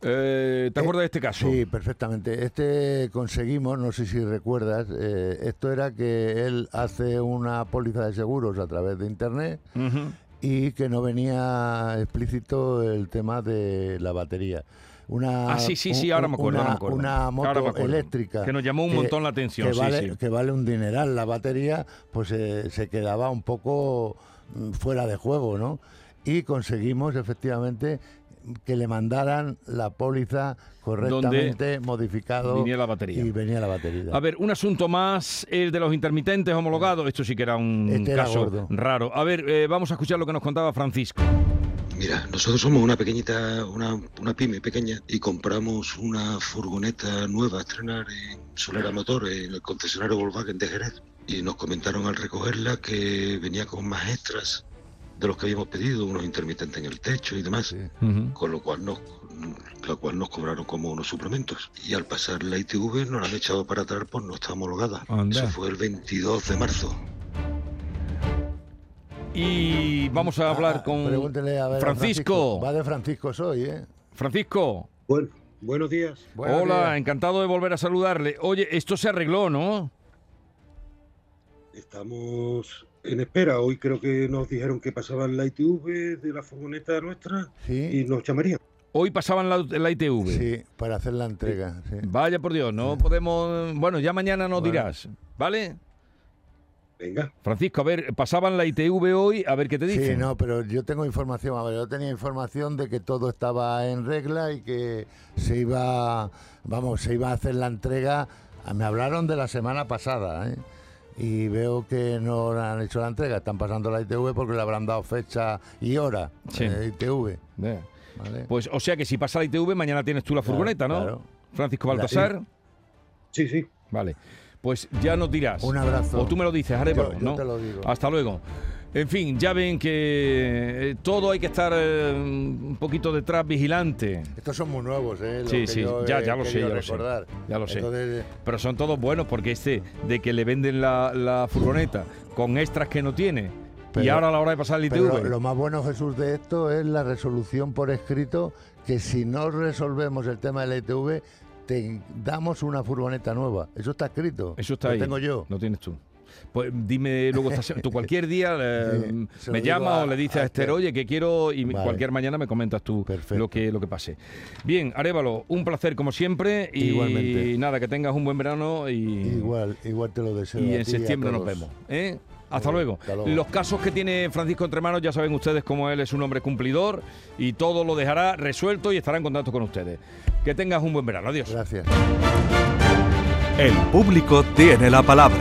[SPEAKER 3] Eh, ¿Te acuerdas de este caso?
[SPEAKER 4] Sí, perfectamente. Este conseguimos, no sé si recuerdas, eh, esto era que él hace una póliza de seguros a través de Internet y que no venía explícito el tema de la batería. Una,
[SPEAKER 3] Ah, sí, sí, sí, ahora me acuerdo,
[SPEAKER 4] Una,
[SPEAKER 3] ahora me acuerdo.
[SPEAKER 4] una
[SPEAKER 3] Ahora
[SPEAKER 4] moto
[SPEAKER 3] me acuerdo.
[SPEAKER 4] eléctrica.
[SPEAKER 3] Que nos llamó un montón la atención,
[SPEAKER 4] Que
[SPEAKER 3] sí,
[SPEAKER 4] vale,
[SPEAKER 3] sí.
[SPEAKER 4] que vale un dineral. La batería, pues eh, se quedaba un poco mm, fuera de juego, ¿no? Y conseguimos efectivamente que le mandaran la póliza correctamente modificado
[SPEAKER 3] venía la batería.
[SPEAKER 4] y venía la batería.
[SPEAKER 3] A ver, un asunto más, el de los intermitentes homologados. Esto sí que era un
[SPEAKER 4] Este
[SPEAKER 3] caso raro. A ver, eh, vamos a escuchar lo que nos contaba Francisco.
[SPEAKER 13] Mira, nosotros somos una pequeñita, una, una pyme pequeña y compramos una furgoneta nueva a estrenar en Solera Motor, en el concesionario Volkswagen de Jerez. Y nos comentaron al recogerla que venía con más extras de los que habíamos pedido, unos intermitentes en el techo y demás, con lo cual nos, lo cual nos cobraron como unos suplementos. Y al pasar la ITV nos la han echado para atrás por no está homologada.
[SPEAKER 3] Anda.
[SPEAKER 13] Eso fue el 22 de marzo.
[SPEAKER 3] Y vamos a hablar con
[SPEAKER 4] Ah, Pregúntele a ver a
[SPEAKER 3] Francisco.
[SPEAKER 4] Va de Francisco soy, ¿eh?
[SPEAKER 3] Francisco.
[SPEAKER 14] buenos días.
[SPEAKER 4] Buenos
[SPEAKER 3] Hola,
[SPEAKER 4] días.
[SPEAKER 3] encantado de volver a saludarle. Oye, esto se arregló, ¿no?
[SPEAKER 14] Estamos en espera. Hoy creo que nos dijeron que pasaban la ITV de la furgoneta nuestra y nos llamarían.
[SPEAKER 3] Hoy pasaban la, la ITV.
[SPEAKER 4] Sí, para hacer la entrega. sí.
[SPEAKER 3] Vaya por Dios, no podemos. Bueno, ya mañana nos
[SPEAKER 4] Bueno.
[SPEAKER 3] dirás, ¿vale?
[SPEAKER 14] Venga.
[SPEAKER 3] Francisco, a ver, pasaban la ITV hoy, a ver qué te dicen.
[SPEAKER 4] Sí, no, pero yo tengo información, a ver, yo tenía información de que todo estaba en regla y que se iba, vamos, se iba a hacer la entrega. Ah, Me hablaron de la semana pasada, ¿eh? Y veo que no han hecho la entrega, están pasando la ITV porque le habrán dado fecha y hora
[SPEAKER 3] Sí.
[SPEAKER 4] eh, ITV.
[SPEAKER 3] Pues, o sea que si pasa la ITV, mañana tienes tú la
[SPEAKER 4] Claro,
[SPEAKER 3] furgoneta, ¿no?
[SPEAKER 4] claro.
[SPEAKER 3] Francisco
[SPEAKER 4] La-
[SPEAKER 3] Baltasar.
[SPEAKER 14] Sí, sí.
[SPEAKER 3] Vale. Pues ya nos dirás.
[SPEAKER 4] Un abrazo.
[SPEAKER 3] O tú me lo dices, Arevalo,
[SPEAKER 4] Yo- yo
[SPEAKER 3] ¿no?
[SPEAKER 4] te lo digo.
[SPEAKER 3] Hasta luego. En fin, ya ven que eh, todo hay que estar eh, un poquito detrás vigilante.
[SPEAKER 4] Estos son muy nuevos, ¿eh? Lo
[SPEAKER 3] Sí,
[SPEAKER 4] que
[SPEAKER 3] sí,
[SPEAKER 4] yo
[SPEAKER 3] ya, ya lo sé, ya lo sé. Ya lo sé. Pero son todos buenos porque este de que le venden la, la furgoneta con extras que no tiene y
[SPEAKER 4] Pero-
[SPEAKER 3] ahora a la hora de pasar el
[SPEAKER 4] Pero
[SPEAKER 3] ITV.
[SPEAKER 4] lo, lo más bueno, Jesús, de esto es la resolución por escrito que si no resolvemos el tema de la ITV, te damos una furgoneta nueva. Eso está escrito.
[SPEAKER 3] Eso está
[SPEAKER 4] lo
[SPEAKER 3] ahí.
[SPEAKER 4] tengo yo.
[SPEAKER 3] Lo tienes tú. Pues dime luego, tú cualquier día eh,
[SPEAKER 4] Sí,
[SPEAKER 3] me llamas o le dices
[SPEAKER 4] a
[SPEAKER 3] a Esther, oye, que quiero, y
[SPEAKER 4] Vale.
[SPEAKER 3] cualquier mañana me comentas tú lo que, lo que pase. Bien, Arevalo, un placer como siempre y
[SPEAKER 4] Igualmente.
[SPEAKER 3] nada, que tengas un buen verano y,
[SPEAKER 4] Igual, igual te lo deseo.
[SPEAKER 3] y
[SPEAKER 4] a
[SPEAKER 3] en
[SPEAKER 4] ti y a
[SPEAKER 3] septiembre nos vemos. ¿eh? Hasta
[SPEAKER 4] Vale,
[SPEAKER 3] luego.
[SPEAKER 4] hasta luego.
[SPEAKER 3] Los casos que tiene Francisco entre manos, ya saben ustedes cómo él es un hombre cumplidor y todo lo dejará resuelto y estará en contacto con ustedes. Que tengas un buen verano. Adiós.
[SPEAKER 4] Gracias.
[SPEAKER 1] El público tiene la palabra.